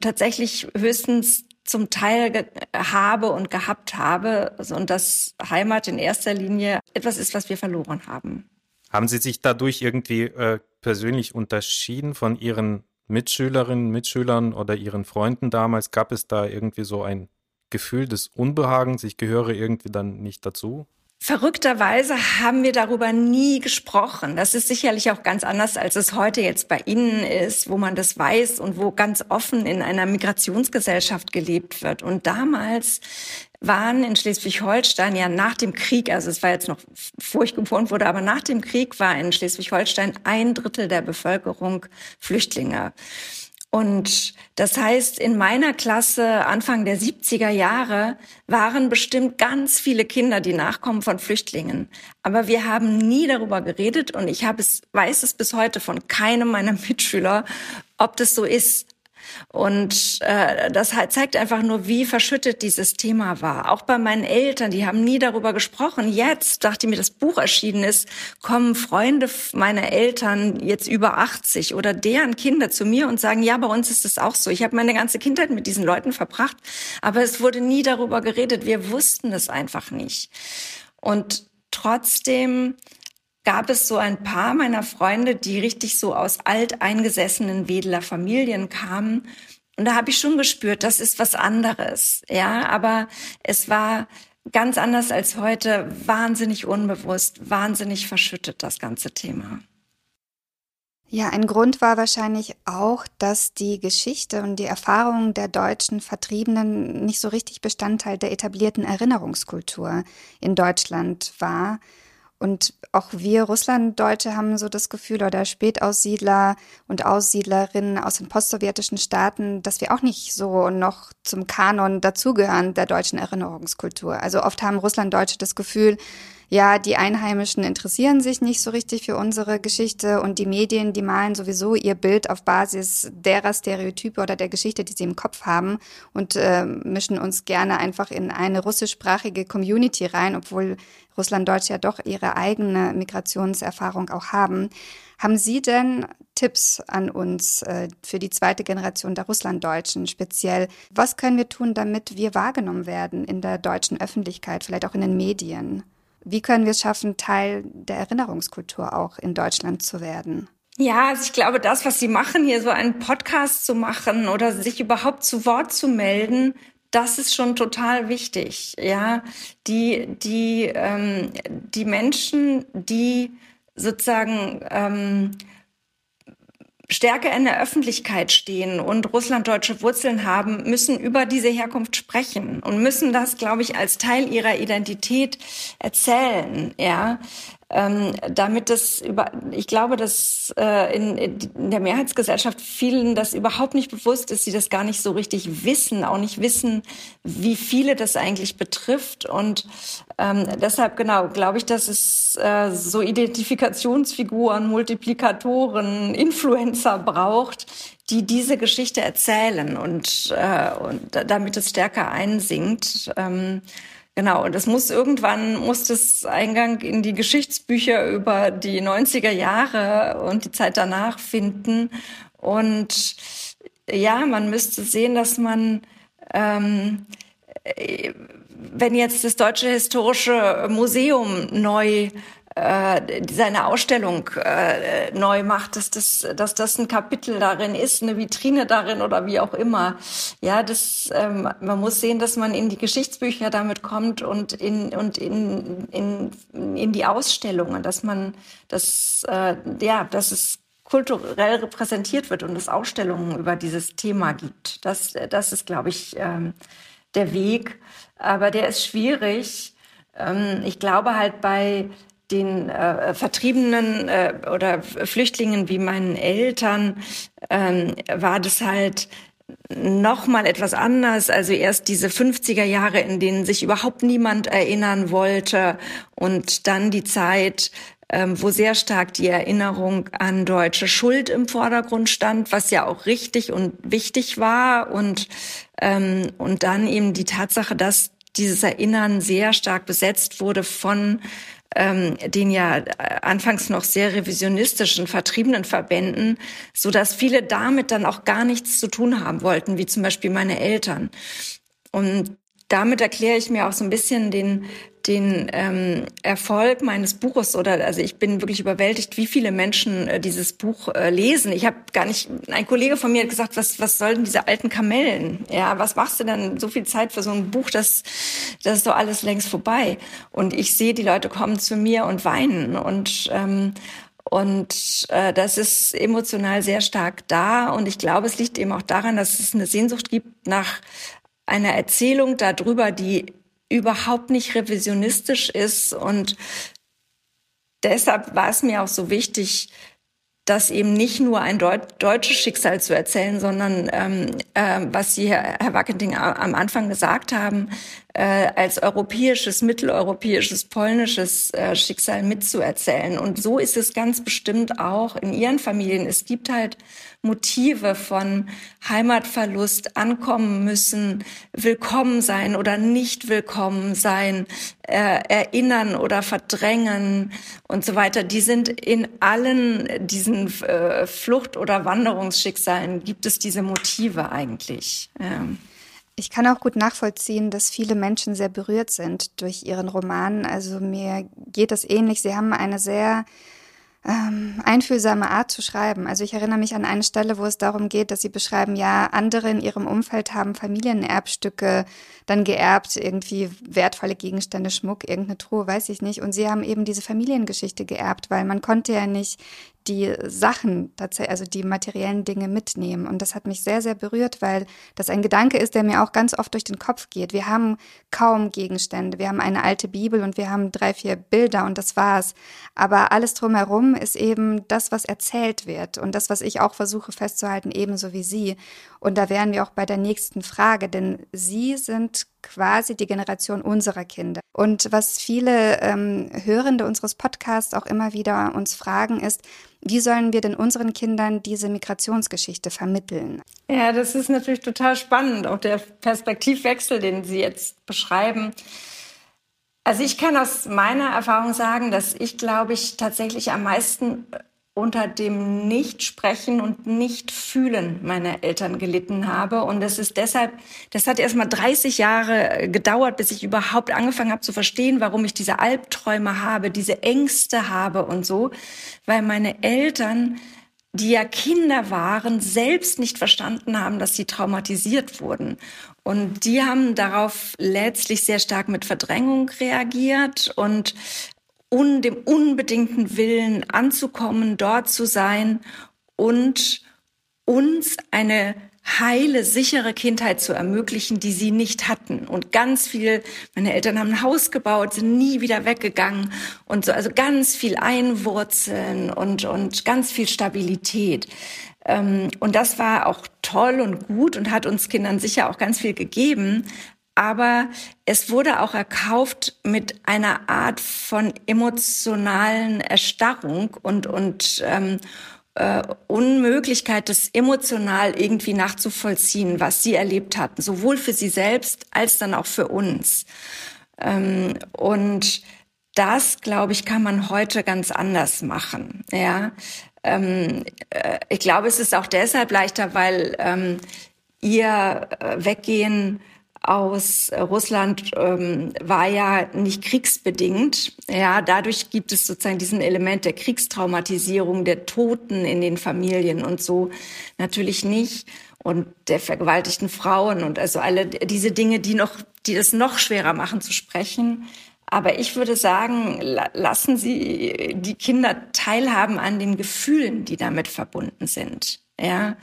tatsächlich höchstens zum Teil habe und gehabt habe und dass Heimat in erster Linie etwas ist, was wir verloren haben. Haben Sie sich dadurch irgendwie äh, persönlich unterschieden von Ihren Mitschülerinnen, Mitschülern oder Ihren Freunden damals? Gab es da irgendwie so ein Gefühl des Unbehagens? Ich gehöre irgendwie dann nicht dazu? Verrückterweise haben wir darüber nie gesprochen. Das ist sicherlich auch ganz anders, als es heute jetzt bei Ihnen ist, wo man das weiß und wo ganz offen in einer Migrationsgesellschaft gelebt wird. Und damals waren in Schleswig-Holstein ja nach dem Krieg, also es war jetzt noch, bevor ich geboren wurde, aber nach dem Krieg war in Schleswig-Holstein ein Drittel der Bevölkerung Flüchtlinge. Und das heißt, in meiner Klasse Anfang der 70er Jahre waren bestimmt ganz viele Kinder, die Nachkommen von Flüchtlingen. Aber wir haben nie darüber geredet und ich habe es, weiß es bis heute von keinem meiner Mitschüler, ob das so ist. Und äh, das halt zeigt einfach nur, wie verschüttet dieses Thema war. Auch bei meinen Eltern, die haben nie darüber gesprochen. Jetzt, nachdem mir das Buch erschienen ist, kommen Freunde meiner Eltern, jetzt über 80 oder deren Kinder zu mir und sagen, ja, bei uns ist es auch so. Ich habe meine ganze Kindheit mit diesen Leuten verbracht, aber es wurde nie darüber geredet. Wir wussten es einfach nicht. Und trotzdem gab es so ein paar meiner Freunde, die richtig so aus alteingesessenen Wedeler Familien kamen. Und da habe ich schon gespürt, das ist was anderes. Ja, aber es war ganz anders als heute, wahnsinnig unbewusst, wahnsinnig verschüttet, das ganze Thema. Ja, ein Grund war wahrscheinlich auch, dass die Geschichte und die Erfahrungen der deutschen Vertriebenen nicht so richtig Bestandteil der etablierten Erinnerungskultur in Deutschland war. Und auch wir Russlanddeutsche haben so das Gefühl, oder Spätaussiedler und Aussiedlerinnen aus den postsowjetischen Staaten, dass wir auch nicht so noch zum Kanon dazugehören der deutschen Erinnerungskultur. Also oft haben Russlanddeutsche das Gefühl, ja, die Einheimischen interessieren sich nicht so richtig für unsere Geschichte und die Medien, die malen sowieso ihr Bild auf Basis derer Stereotype oder der Geschichte, die sie im Kopf haben und äh, mischen uns gerne einfach in eine russischsprachige Community rein, obwohl Russlanddeutsche ja doch ihre eigene Migrationserfahrung auch haben. Haben Sie denn Tipps an uns äh, für die zweite Generation der Russlanddeutschen speziell? Was können wir tun, damit wir wahrgenommen werden in der deutschen Öffentlichkeit, vielleicht auch in den Medien? Wie können wir es schaffen, Teil der Erinnerungskultur auch in Deutschland zu werden? Ja, also ich glaube, das, was Sie machen, hier so einen Podcast zu machen oder sich überhaupt zu Wort zu melden, das ist schon total wichtig. Ja, die die ähm, die Menschen, die sozusagen ähm, stärker in der Öffentlichkeit stehen und russlanddeutsche Wurzeln haben, müssen über diese Herkunft sprechen und müssen das, glaube ich, als Teil ihrer Identität erzählen. Ja, ähm, damit das über, ich glaube, dass äh, in, in der Mehrheitsgesellschaft vielen das überhaupt nicht bewusst ist, sie das gar nicht so richtig wissen, auch nicht wissen, wie viele das eigentlich betrifft. Und ähm, deshalb, genau, glaube ich, dass es äh, so Identifikationsfiguren, Multiplikatoren, Influencer braucht, die diese Geschichte erzählen und, äh, und damit es stärker einsingt. Ähm, Genau, und es muss irgendwann, muss das Eingang in die Geschichtsbücher über die 90er Jahre und die Zeit danach finden. Und ja, man müsste sehen, dass man, ähm, wenn jetzt das Deutsche Historische Museum neu äh, seine Ausstellung äh, neu macht, dass das, dass das ein Kapitel darin ist, eine Vitrine darin oder wie auch immer. Ja, das, ähm, man muss sehen, dass man in die Geschichtsbücher damit kommt und in und in in in die Ausstellungen, dass man das äh, ja, dass es kulturell repräsentiert wird und es Ausstellungen über dieses Thema gibt. Das das ist, glaube ich, ähm, der Weg, aber der ist schwierig. Ähm, ich glaube halt bei den äh, Vertriebenen äh, oder Flüchtlingen wie meinen Eltern ähm, war das halt noch mal etwas anders. Also erst diese 50er Jahre, in denen sich überhaupt niemand erinnern wollte und dann die Zeit, ähm, wo sehr stark die Erinnerung an deutsche Schuld im Vordergrund stand, was ja auch richtig und wichtig war und ähm, und dann eben die Tatsache, dass dieses Erinnern sehr stark besetzt wurde von ähm, den ja äh, anfangs noch sehr revisionistischen vertriebenen Verbänden, so dass viele damit dann auch gar nichts zu tun haben wollten, wie zum Beispiel meine Eltern. Und damit erkläre ich mir auch so ein bisschen den den ähm, Erfolg meines Buches oder also ich bin wirklich überwältigt, wie viele Menschen äh, dieses Buch äh, lesen. Ich habe gar nicht, ein Kollege von mir hat gesagt, was was sollen denn diese alten Kamellen? Ja, was machst du denn so viel Zeit für so ein Buch? Das das ist doch alles längst vorbei. Und ich sehe, die Leute kommen zu mir und weinen und ähm, und äh, das ist emotional sehr stark da. Und ich glaube, es liegt eben auch daran, dass es eine Sehnsucht gibt nach einer Erzählung darüber, die überhaupt nicht revisionistisch ist. Und deshalb war es mir auch so wichtig, das eben nicht nur ein Deut deutsches Schicksal zu erzählen, sondern ähm, äh, was Sie, Herr, Herr Wackenting, am Anfang gesagt haben, äh, als europäisches, mitteleuropäisches, polnisches äh, Schicksal mitzuerzählen. Und so ist es ganz bestimmt auch in Ihren Familien. Es gibt halt Motive von Heimatverlust, ankommen müssen, willkommen sein oder nicht willkommen sein, äh, erinnern oder verdrängen und so weiter. Die sind in allen diesen äh, Flucht- oder Wanderungsschicksalen gibt es diese Motive eigentlich. Ja. Ich kann auch gut nachvollziehen, dass viele Menschen sehr berührt sind durch ihren Roman. Also mir geht das ähnlich. Sie haben eine sehr ähm, einfühlsame Art zu schreiben. Also ich erinnere mich an eine Stelle, wo es darum geht, dass sie beschreiben, ja, andere in ihrem Umfeld haben Familienerbstücke dann geerbt, irgendwie wertvolle Gegenstände, Schmuck, irgendeine Truhe, weiß ich nicht. Und sie haben eben diese Familiengeschichte geerbt, weil man konnte ja nicht die Sachen, also die materiellen Dinge mitnehmen. Und das hat mich sehr, sehr berührt, weil das ein Gedanke ist, der mir auch ganz oft durch den Kopf geht. Wir haben kaum Gegenstände. Wir haben eine alte Bibel und wir haben drei, vier Bilder und das war's. Aber alles drumherum ist eben das, was erzählt wird und das, was ich auch versuche festzuhalten, ebenso wie Sie. Und da wären wir auch bei der nächsten Frage, denn Sie sind quasi die Generation unserer Kinder. Und was viele ähm, Hörende unseres Podcasts auch immer wieder uns fragen, ist, wie sollen wir denn unseren Kindern diese Migrationsgeschichte vermitteln? Ja, das ist natürlich total spannend, auch der Perspektivwechsel, den Sie jetzt beschreiben. Also ich kann aus meiner Erfahrung sagen, dass ich, glaube ich, tatsächlich am meisten unter dem Nicht-Sprechen und Nicht-Fühlen meiner Eltern gelitten habe. Und das ist deshalb, das hat erst mal 30 Jahre gedauert, bis ich überhaupt angefangen habe zu verstehen, warum ich diese Albträume habe, diese Ängste habe und so, weil meine Eltern die ja Kinder waren, selbst nicht verstanden haben, dass sie traumatisiert wurden. Und die haben darauf letztlich sehr stark mit Verdrängung reagiert und un dem unbedingten Willen anzukommen, dort zu sein und uns eine heile, sichere Kindheit zu ermöglichen, die sie nicht hatten. Und ganz viel, meine Eltern haben ein Haus gebaut, sind nie wieder weggegangen und so, also ganz viel Einwurzeln und, und ganz viel Stabilität. Ähm, und das war auch toll und gut und hat uns Kindern sicher auch ganz viel gegeben. Aber es wurde auch erkauft mit einer Art von emotionalen Erstarrung und, und, ähm, äh, Unmöglichkeit, das emotional irgendwie nachzuvollziehen, was sie erlebt hatten, sowohl für sie selbst als dann auch für uns. Ähm, und das, glaube ich, kann man heute ganz anders machen. Ja, ähm, äh, ich glaube, es ist auch deshalb leichter, weil ähm, ihr äh, Weggehen aus Russland ähm, war ja nicht kriegsbedingt. Ja, dadurch gibt es sozusagen diesen Element der Kriegstraumatisierung, der Toten in den Familien und so natürlich nicht und der vergewaltigten Frauen und also alle diese Dinge, die noch, die das noch schwerer machen zu sprechen. Aber ich würde sagen, lassen Sie die Kinder teilhaben an den Gefühlen, die damit verbunden sind. Ja,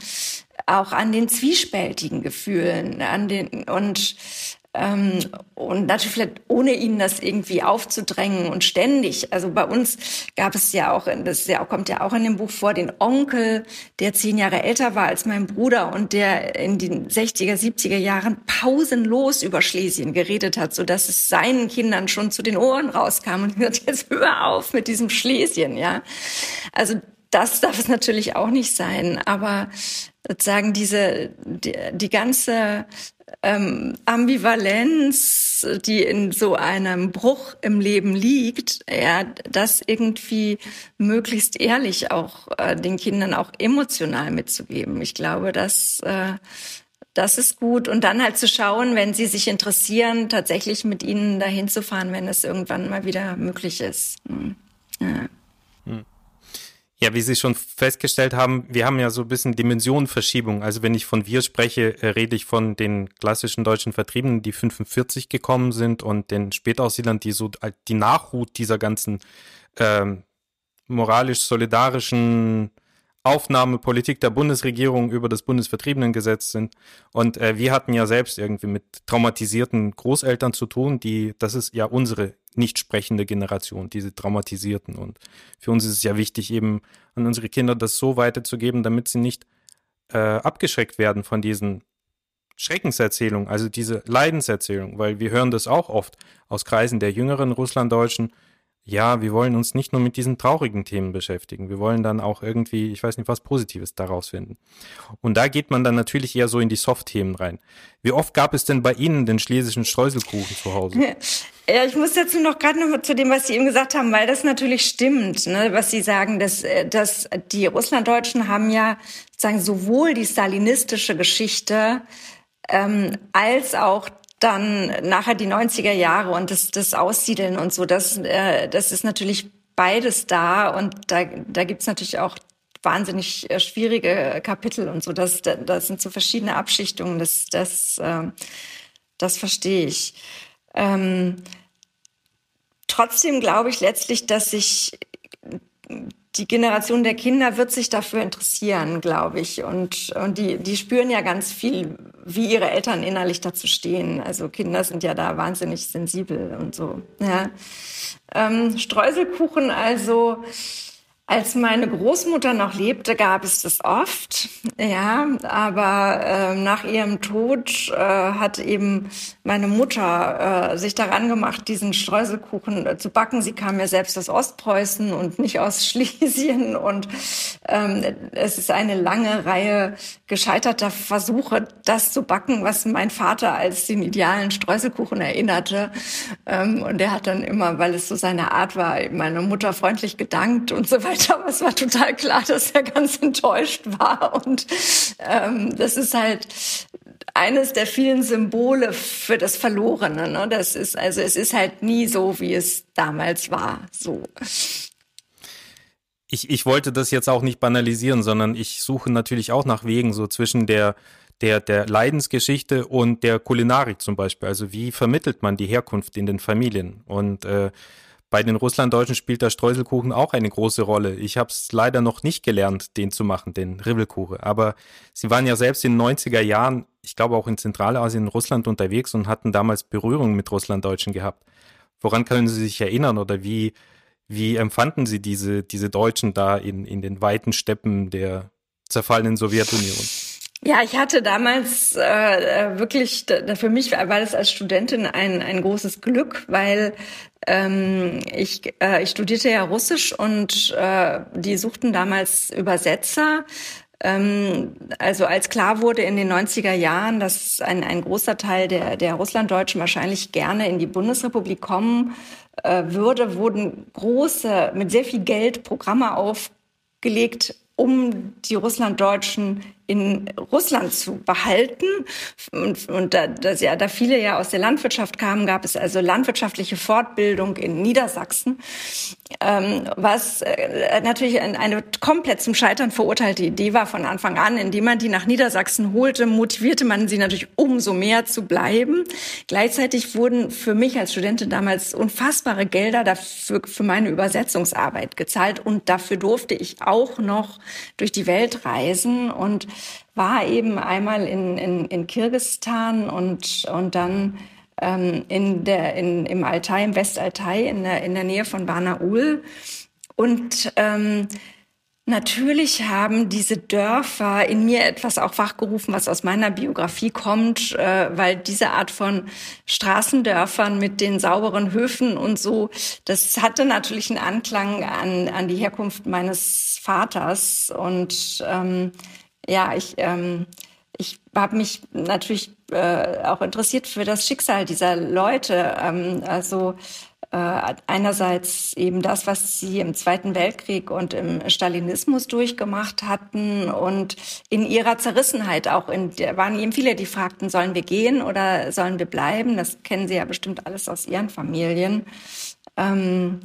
auch an den zwiespältigen Gefühlen, an den und ähm, und natürlich vielleicht ohne ihnen das irgendwie aufzudrängen und ständig. Also bei uns gab es ja auch, das ja kommt ja auch in dem Buch vor, den Onkel, der zehn Jahre älter war als mein Bruder und der in den 60er, 70er Jahren pausenlos über Schlesien geredet hat, so dass es seinen Kindern schon zu den Ohren rauskam und gesagt, jetzt hör auf mit diesem Schlesien, ja. Also das darf es natürlich auch nicht sein, aber sozusagen diese die, die ganze ähm, Ambivalenz, die in so einem Bruch im Leben liegt, ja, das irgendwie möglichst ehrlich auch äh, den Kindern auch emotional mitzugeben. Ich glaube, dass äh, das ist gut. Und dann halt zu schauen, wenn sie sich interessieren, tatsächlich mit ihnen dahin zu fahren, wenn es irgendwann mal wieder möglich ist. Hm. Ja. Wie Sie schon festgestellt haben, wir haben ja so ein bisschen Dimensionenverschiebung. Also wenn ich von wir spreche, äh, rede ich von den klassischen deutschen Vertriebenen, die 45 gekommen sind und den Spätaussiedlern, die so die Nachhut dieser ganzen ähm, moralisch-solidarischen Aufnahmepolitik der Bundesregierung über das Bundesvertriebenengesetz sind. Und äh, wir hatten ja selbst irgendwie mit traumatisierten Großeltern zu tun, die, das ist ja unsere nicht sprechende Generation, diese traumatisierten. Und für uns ist es ja wichtig, eben an unsere Kinder das so weiterzugeben, damit sie nicht äh, abgeschreckt werden von diesen Schreckenserzählungen, also diese Leidenserzählungen, weil wir hören das auch oft aus Kreisen der jüngeren Russlanddeutschen, ja, wir wollen uns nicht nur mit diesen traurigen Themen beschäftigen. Wir wollen dann auch irgendwie, ich weiß nicht, was Positives daraus finden. Und da geht man dann natürlich eher so in die Soft-Themen rein. Wie oft gab es denn bei Ihnen den schlesischen Streuselkuchen zu Hause? Ja, ich muss dazu noch gerade noch zu dem, was Sie eben gesagt haben, weil das natürlich stimmt, ne, was Sie sagen, dass, äh, dass die Russlanddeutschen haben ja sagen sowohl die stalinistische Geschichte ähm, als auch dann nachher die 90er Jahre und das, das Aussiedeln und so, das, äh, das ist natürlich beides da und da, da gibt's natürlich auch wahnsinnig äh, schwierige Kapitel und so. Das, das sind so verschiedene Abschichtungen, das, das, äh, das verstehe ich. Ähm, trotzdem glaube ich letztlich, dass sich die Generation der Kinder wird sich dafür interessieren, glaube ich. Und, und die, die spüren ja ganz viel, wie ihre Eltern innerlich dazu stehen. Also Kinder sind ja da wahnsinnig sensibel und so. Ja. Ähm, Streuselkuchen, also als meine Großmutter noch lebte, gab es das oft, ja, aber äh, nach ihrem Tod äh, hat eben meine Mutter äh, sich daran gemacht, diesen Streuselkuchen äh, zu backen. Sie kam ja selbst aus Ostpreußen und nicht aus Schlesien und ähm, es ist eine lange Reihe gescheiterter Versuche, das zu backen, was mein Vater als den idealen Streuselkuchen erinnerte. Ähm, und er hat dann immer, weil es so seine Art war, meine Mutter freundlich gedankt und so weiter weiter, aber es war total klar, dass er ganz enttäuscht war. Und ähm, das ist halt eines der vielen Symbole für das Verlorene. Ne? Das ist also es ist halt nie so, wie es damals war. So. ich, ich wollte das jetzt auch nicht banalisieren, sondern ich suche natürlich auch nach Wegen so zwischen der der, der Leidensgeschichte und der Kulinarik zum Beispiel. Also wie vermittelt man die Herkunft in den Familien? Und äh, bei den Russlanddeutschen spielt der Streuselkuchen auch eine große Rolle. Ich habe es leider noch nicht gelernt, den zu machen, den Rivelkuchen. Aber sie waren ja selbst in den 90er Jahren, ich glaube auch in Zentralasien, Russland unterwegs und hatten damals Berührung mit Russlanddeutschen gehabt. Woran können Sie sich erinnern oder wie, wie empfanden Sie diese, diese Deutschen da in, in den weiten Steppen der zerfallenen Sowjetunion? Ja, ich hatte damals äh, äh wirklich, für mich war das als Studentin ein, ein großes Glück, weil ähm, ich, äh, ich studierte ja Russisch und äh, die suchten damals Übersetzer. Ähm, also als klar wurde in den 90er Jahren, dass ein, ein großer Teil der, der Russlanddeutschen wahrscheinlich gerne in die Bundesrepublik kommen äh, würde, wurden große, mit sehr viel Geld Programme aufgelegt, um die Russlanddeutschen in Russland zu behalten. Und, und da, dass ja, da viele ja aus der Landwirtschaft kamen, gab es also landwirtschaftliche Fortbildung in Niedersachsen, ähm, was äh, natürlich eine, eine komplett zum Scheitern verurteilte Idee war von Anfang an. Indem man die nach Niedersachsen holte, motivierte man sie natürlich umso mehr zu bleiben. Gleichzeitig wurden für mich als Studentin damals unfassbare Gelder dafür für meine Übersetzungsarbeit gezahlt und dafür durfte ich auch noch durch die Welt reisen und war eben einmal in, in, in Kirgisistan und, und dann ähm, in der, in, im Altai, im Westaltai, in der, in der Nähe von Banaul. Und ähm, Natürlich haben diese Dörfer in mir etwas auch wachgerufen, was aus meiner Biografie kommt, äh, weil diese Art von Straßendörfern mit den sauberen Höfen und so, das hatte natürlich einen Anklang an, an die Herkunft meines Vaters. Und ähm, ja, ich, ähm, ich habe mich natürlich äh, auch interessiert für das Schicksal dieser Leute. Ähm, also äh, einerseits eben das, was sie im Zweiten Weltkrieg und im Stalinismus durchgemacht hatten und in ihrer Zerrissenheit auch in waren eben viele, die fragten, sollen wir gehen oder sollen wir bleiben? Das kennen Sie ja bestimmt alles aus Ihren Familien. Ähm,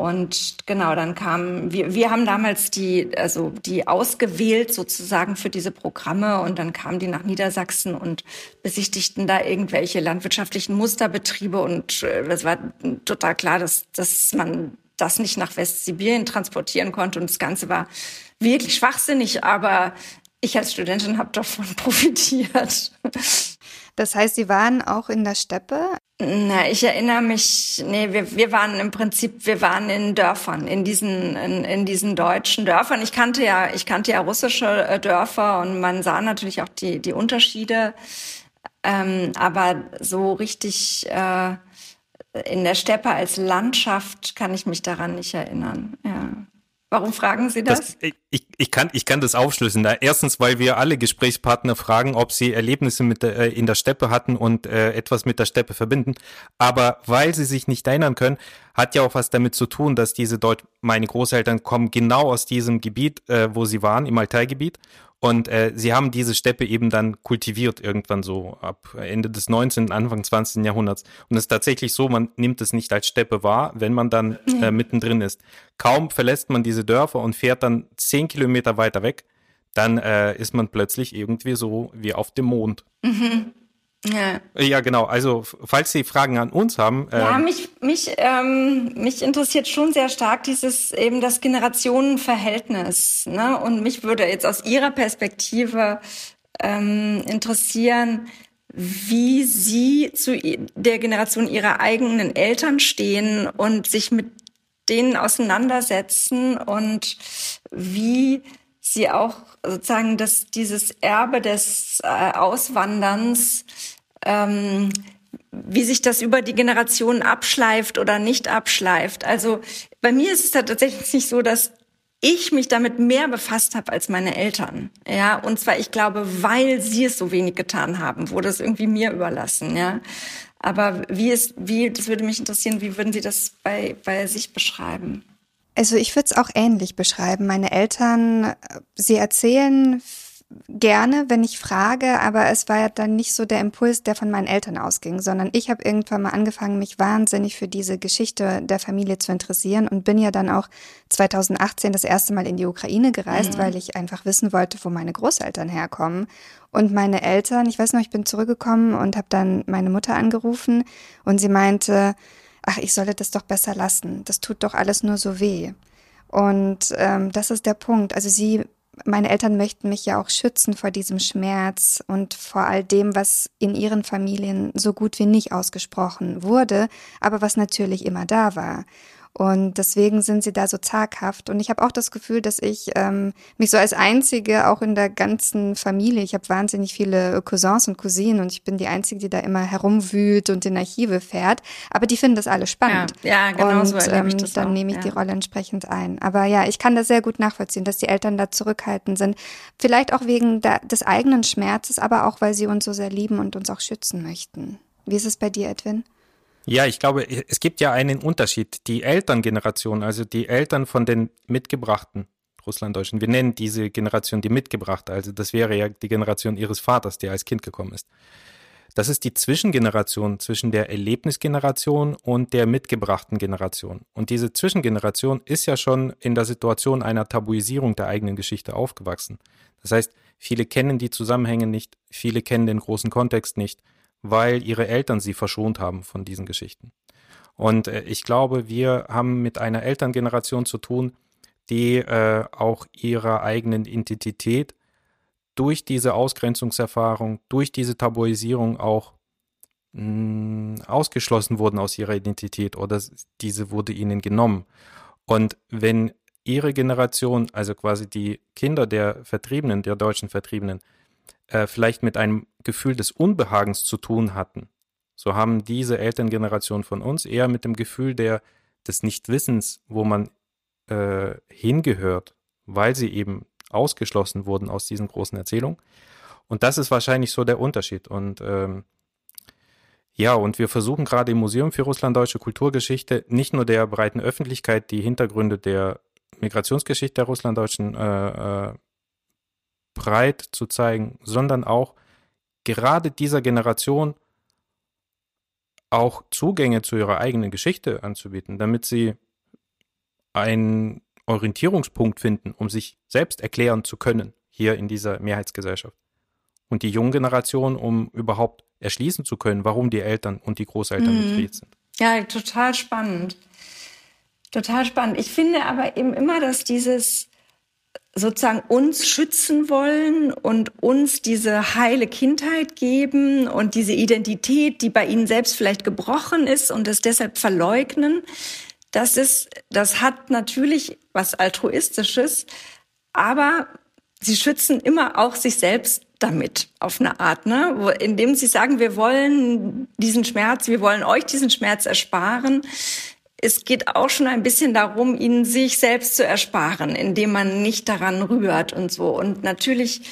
und genau, dann kam, wir, wir haben damals die, also die ausgewählt sozusagen für diese Programme und dann kamen die nach Niedersachsen und besichtigten da irgendwelche landwirtschaftlichen Musterbetriebe und äh, es war total klar, dass, dass man das nicht nach Westsibirien transportieren konnte und das Ganze war wirklich schwachsinnig, aber ich als Studentin habe davon profitiert. Das heißt, Sie waren auch in der Steppe? Na, ich erinnere mich, nee, wir, wir waren im Prinzip, wir waren in Dörfern, in diesen, in, in diesen deutschen Dörfern. Ich kannte ja, ich kannte ja russische äh, Dörfer und man sah natürlich auch die, die Unterschiede. Ähm, aber so richtig äh, in der Steppe als Landschaft kann ich mich daran nicht erinnern. Ja. Warum fragen Sie das? das ich, ich, kann, ich kann das aufschlüsseln. Erstens, weil wir alle Gesprächspartner fragen, ob sie Erlebnisse mit der, äh, in der Steppe hatten und äh, etwas mit der Steppe verbinden. Aber weil sie sich nicht erinnern können, hat ja auch was damit zu tun, dass diese Deut meine Großeltern kommen genau aus diesem Gebiet, äh, wo sie waren, im Altai-Gebiet. Und äh, sie haben diese Steppe eben dann kultiviert irgendwann so ab Ende des 19., Anfang 20. Jahrhunderts. Und es ist tatsächlich so, man nimmt es nicht als Steppe wahr, wenn man dann äh, mittendrin ist. Kaum verlässt man diese Dörfer und fährt dann zehn Kilometer weiter weg, dann äh, ist man plötzlich irgendwie so wie auf dem Mond. Mhm. Ja. ja, genau. Also falls Sie Fragen an uns haben. Ähm ja, mich, mich, ähm, mich interessiert schon sehr stark dieses eben das Generationenverhältnis. Ne? Und mich würde jetzt aus Ihrer Perspektive ähm, interessieren, wie Sie zu der Generation Ihrer eigenen Eltern stehen und sich mit denen auseinandersetzen und wie sie auch sozusagen dass dieses Erbe des äh, Auswanderns, ähm, wie sich das über die Generationen abschleift oder nicht abschleift. Also bei mir ist es da tatsächlich so, dass ich mich damit mehr befasst habe als meine Eltern. Ja, und zwar ich glaube, weil sie es so wenig getan haben, wurde es irgendwie mir überlassen, ja. Aber wie ist, wie, das würde mich interessieren, wie würden Sie das bei, bei sich beschreiben? Also ich würde es auch ähnlich beschreiben. Meine Eltern, sie erzählen gerne, wenn ich frage, aber es war ja dann nicht so der Impuls, der von meinen Eltern ausging, sondern ich habe irgendwann mal angefangen, mich wahnsinnig für diese Geschichte der Familie zu interessieren und bin ja dann auch 2018 das erste Mal in die Ukraine gereist, mhm. weil ich einfach wissen wollte, wo meine Großeltern herkommen. Und meine Eltern, ich weiß noch, ich bin zurückgekommen und habe dann meine Mutter angerufen und sie meinte, ach, ich solle das doch besser lassen. Das tut doch alles nur so weh. Und ähm, das ist der Punkt. Also sie meine Eltern möchten mich ja auch schützen vor diesem Schmerz und vor all dem, was in ihren Familien so gut wie nicht ausgesprochen wurde, aber was natürlich immer da war. Und deswegen sind sie da so zaghaft. Und ich habe auch das Gefühl, dass ich ähm, mich so als Einzige auch in der ganzen Familie, ich habe wahnsinnig viele Cousins und Cousinen und ich bin die Einzige, die da immer herumwühlt und in Archive fährt. Aber die finden das alle spannend. Ja, ja genau und, so erlebe ich das Dann auch, nehme ich ja. die Rolle entsprechend ein. Aber ja, ich kann das sehr gut nachvollziehen, dass die Eltern da zurückhaltend sind. Vielleicht auch wegen der, des eigenen Schmerzes, aber auch, weil sie uns so sehr lieben und uns auch schützen möchten. Wie ist es bei dir, Edwin? Ja, ich glaube, es gibt ja einen Unterschied. Die Elterngeneration, also die Eltern von den mitgebrachten Russlanddeutschen, wir nennen diese Generation die mitgebrachte, also das wäre ja die Generation ihres Vaters, der als Kind gekommen ist. Das ist die Zwischengeneration zwischen der Erlebnisgeneration und der mitgebrachten Generation. Und diese Zwischengeneration ist ja schon in der Situation einer Tabuisierung der eigenen Geschichte aufgewachsen. Das heißt, viele kennen die Zusammenhänge nicht, viele kennen den großen Kontext nicht weil ihre Eltern sie verschont haben von diesen Geschichten. Und äh, ich glaube, wir haben mit einer Elterngeneration zu tun, die äh, auch ihrer eigenen Identität durch diese Ausgrenzungserfahrung, durch diese Tabuisierung auch mh, ausgeschlossen wurden aus ihrer Identität oder diese wurde ihnen genommen. Und wenn ihre Generation, also quasi die Kinder der Vertriebenen, der deutschen Vertriebenen, äh, vielleicht mit einem Gefühl des Unbehagens zu tun hatten, so haben diese Elterngeneration von uns eher mit dem Gefühl der, des Nichtwissens, wo man äh, hingehört, weil sie eben ausgeschlossen wurden aus diesen großen Erzählungen. Und das ist wahrscheinlich so der Unterschied. Und ähm, ja, und wir versuchen gerade im Museum für Russlanddeutsche Kulturgeschichte nicht nur der breiten Öffentlichkeit die Hintergründe der Migrationsgeschichte der Russlanddeutschen äh, äh, breit zu zeigen, sondern auch gerade dieser Generation auch Zugänge zu ihrer eigenen Geschichte anzubieten, damit sie einen Orientierungspunkt finden, um sich selbst erklären zu können, hier in dieser Mehrheitsgesellschaft. Und die junge Generation, um überhaupt erschließen zu können, warum die Eltern und die Großeltern mhm. migriert sind. Ja, total spannend. Total spannend. Ich finde aber eben immer, dass dieses sozusagen uns schützen wollen und uns diese heile Kindheit geben und diese Identität, die bei ihnen selbst vielleicht gebrochen ist und es deshalb verleugnen. Das ist, das hat natürlich was altruistisches, aber sie schützen immer auch sich selbst damit auf eine Art, ne? indem sie sagen, wir wollen diesen Schmerz, wir wollen euch diesen Schmerz ersparen es geht auch schon ein bisschen darum, ihn sich selbst zu ersparen, indem man nicht daran rührt und so. Und natürlich,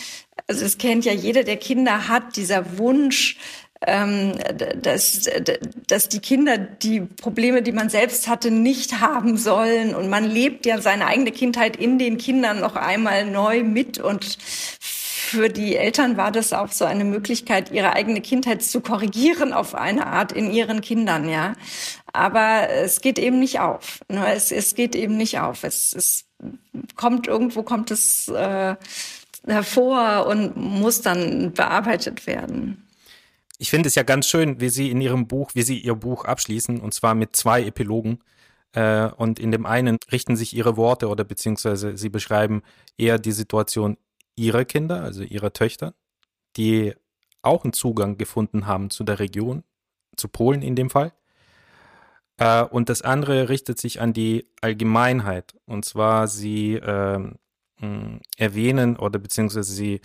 also es kennt ja jeder, der Kinder hat, dieser Wunsch, ähm, dass, dass die Kinder die Probleme, die man selbst hatte, nicht haben sollen. Und man lebt ja seine eigene Kindheit in den Kindern noch einmal neu mit und für die Eltern war das auch so eine Möglichkeit, ihre eigene Kindheit zu korrigieren auf eine Art in ihren Kindern, ja. Aber es geht eben nicht auf. Ne? Es, es geht eben nicht auf. Es, es kommt irgendwo kommt es äh, hervor und muss dann bearbeitet werden. Ich finde es ja ganz schön, wie Sie in Ihrem Buch, wie Sie Ihr Buch abschließen, und zwar mit zwei Epilogen. Äh, und in dem einen richten sich Ihre Worte oder beziehungsweise Sie beschreiben eher die Situation ihrer Kinder, also ihrer Töchter, die auch einen Zugang gefunden haben zu der Region, zu Polen in dem Fall. Äh, und das andere richtet sich an die Allgemeinheit. Und zwar, sie äh, erwähnen oder beziehungsweise sie,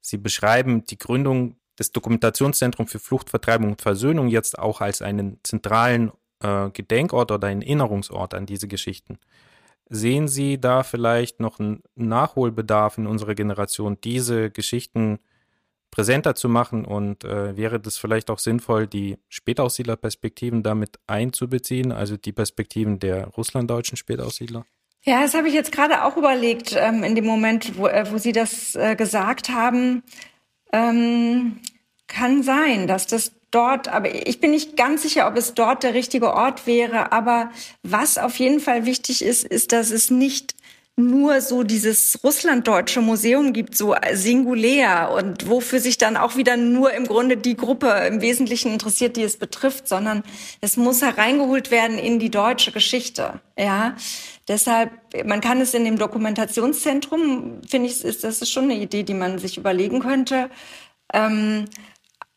sie beschreiben die Gründung des Dokumentationszentrums für Flucht, Vertreibung und Versöhnung jetzt auch als einen zentralen äh, Gedenkort oder einen Erinnerungsort an diese Geschichten. Sehen Sie da vielleicht noch einen Nachholbedarf in unserer Generation, diese Geschichten präsenter zu machen? Und äh, wäre das vielleicht auch sinnvoll, die Spätaussiedlerperspektiven damit einzubeziehen, also die Perspektiven der russlanddeutschen Spätaussiedler? Ja, das habe ich jetzt gerade auch überlegt, ähm, in dem Moment, wo, äh, wo Sie das äh, gesagt haben. Ähm, kann sein, dass das dort, aber ich bin nicht ganz sicher, ob es dort der richtige Ort wäre. Aber was auf jeden Fall wichtig ist, ist, dass es nicht nur so dieses russlanddeutsche Museum gibt, so singulär und wofür sich dann auch wieder nur im Grunde die Gruppe im Wesentlichen interessiert, die es betrifft, sondern es muss hereingeholt werden in die deutsche Geschichte. Ja, deshalb, man kann es in dem Dokumentationszentrum, finde ich, ist das ist schon eine Idee, die man sich überlegen könnte. Ähm,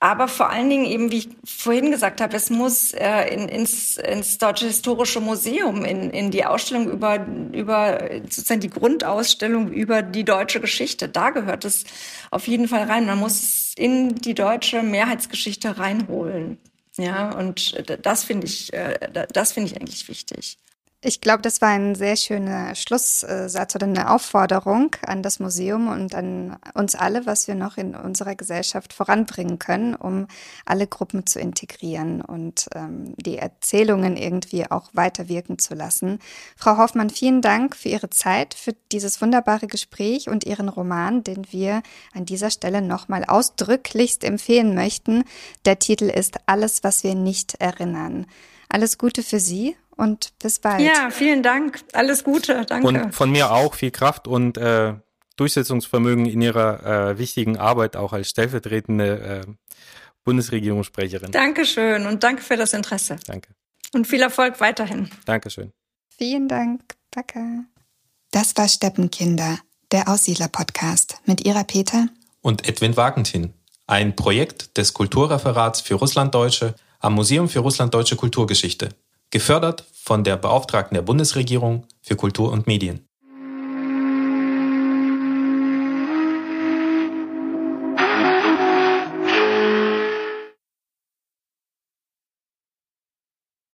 aber vor allen Dingen eben, wie ich vorhin gesagt habe, es muss äh, in, ins, ins Deutsche Historische Museum, in, in die Ausstellung über, über sozusagen die Grundausstellung über die deutsche Geschichte. Da gehört es auf jeden Fall rein. Man muss es in die deutsche Mehrheitsgeschichte reinholen. Ja, und das finde ich, äh, das finde ich eigentlich wichtig. Ich glaube, das war ein sehr schöner Schlusssatz oder eine Aufforderung an das Museum und an uns alle, was wir noch in unserer Gesellschaft voranbringen können, um alle Gruppen zu integrieren und ähm, die Erzählungen irgendwie auch weiterwirken zu lassen. Frau Hoffmann, vielen Dank für Ihre Zeit, für dieses wunderbare Gespräch und Ihren Roman, den wir an dieser Stelle nochmal ausdrücklichst empfehlen möchten. Der Titel ist Alles, was wir nicht erinnern. Alles Gute für Sie und bis bald. Ja, vielen Dank. Alles Gute. Danke. Und von mir auch viel Kraft und äh, Durchsetzungsvermögen in Ihrer äh, wichtigen Arbeit auch als stellvertretende äh, Bundesregierungssprecherin. Dankeschön und danke für das Interesse. Danke. Und viel Erfolg weiterhin. Dankeschön. Vielen Dank. Danke. Das war Steppenkinder, der Aussiedler-Podcast mit Ira Peter und Edwin Wagentin. Ein Projekt des Kulturreferats für Russlanddeutsche am Museum für Russlanddeutsche Kulturgeschichte gefördert von der Beauftragten der Bundesregierung für Kultur und Medien.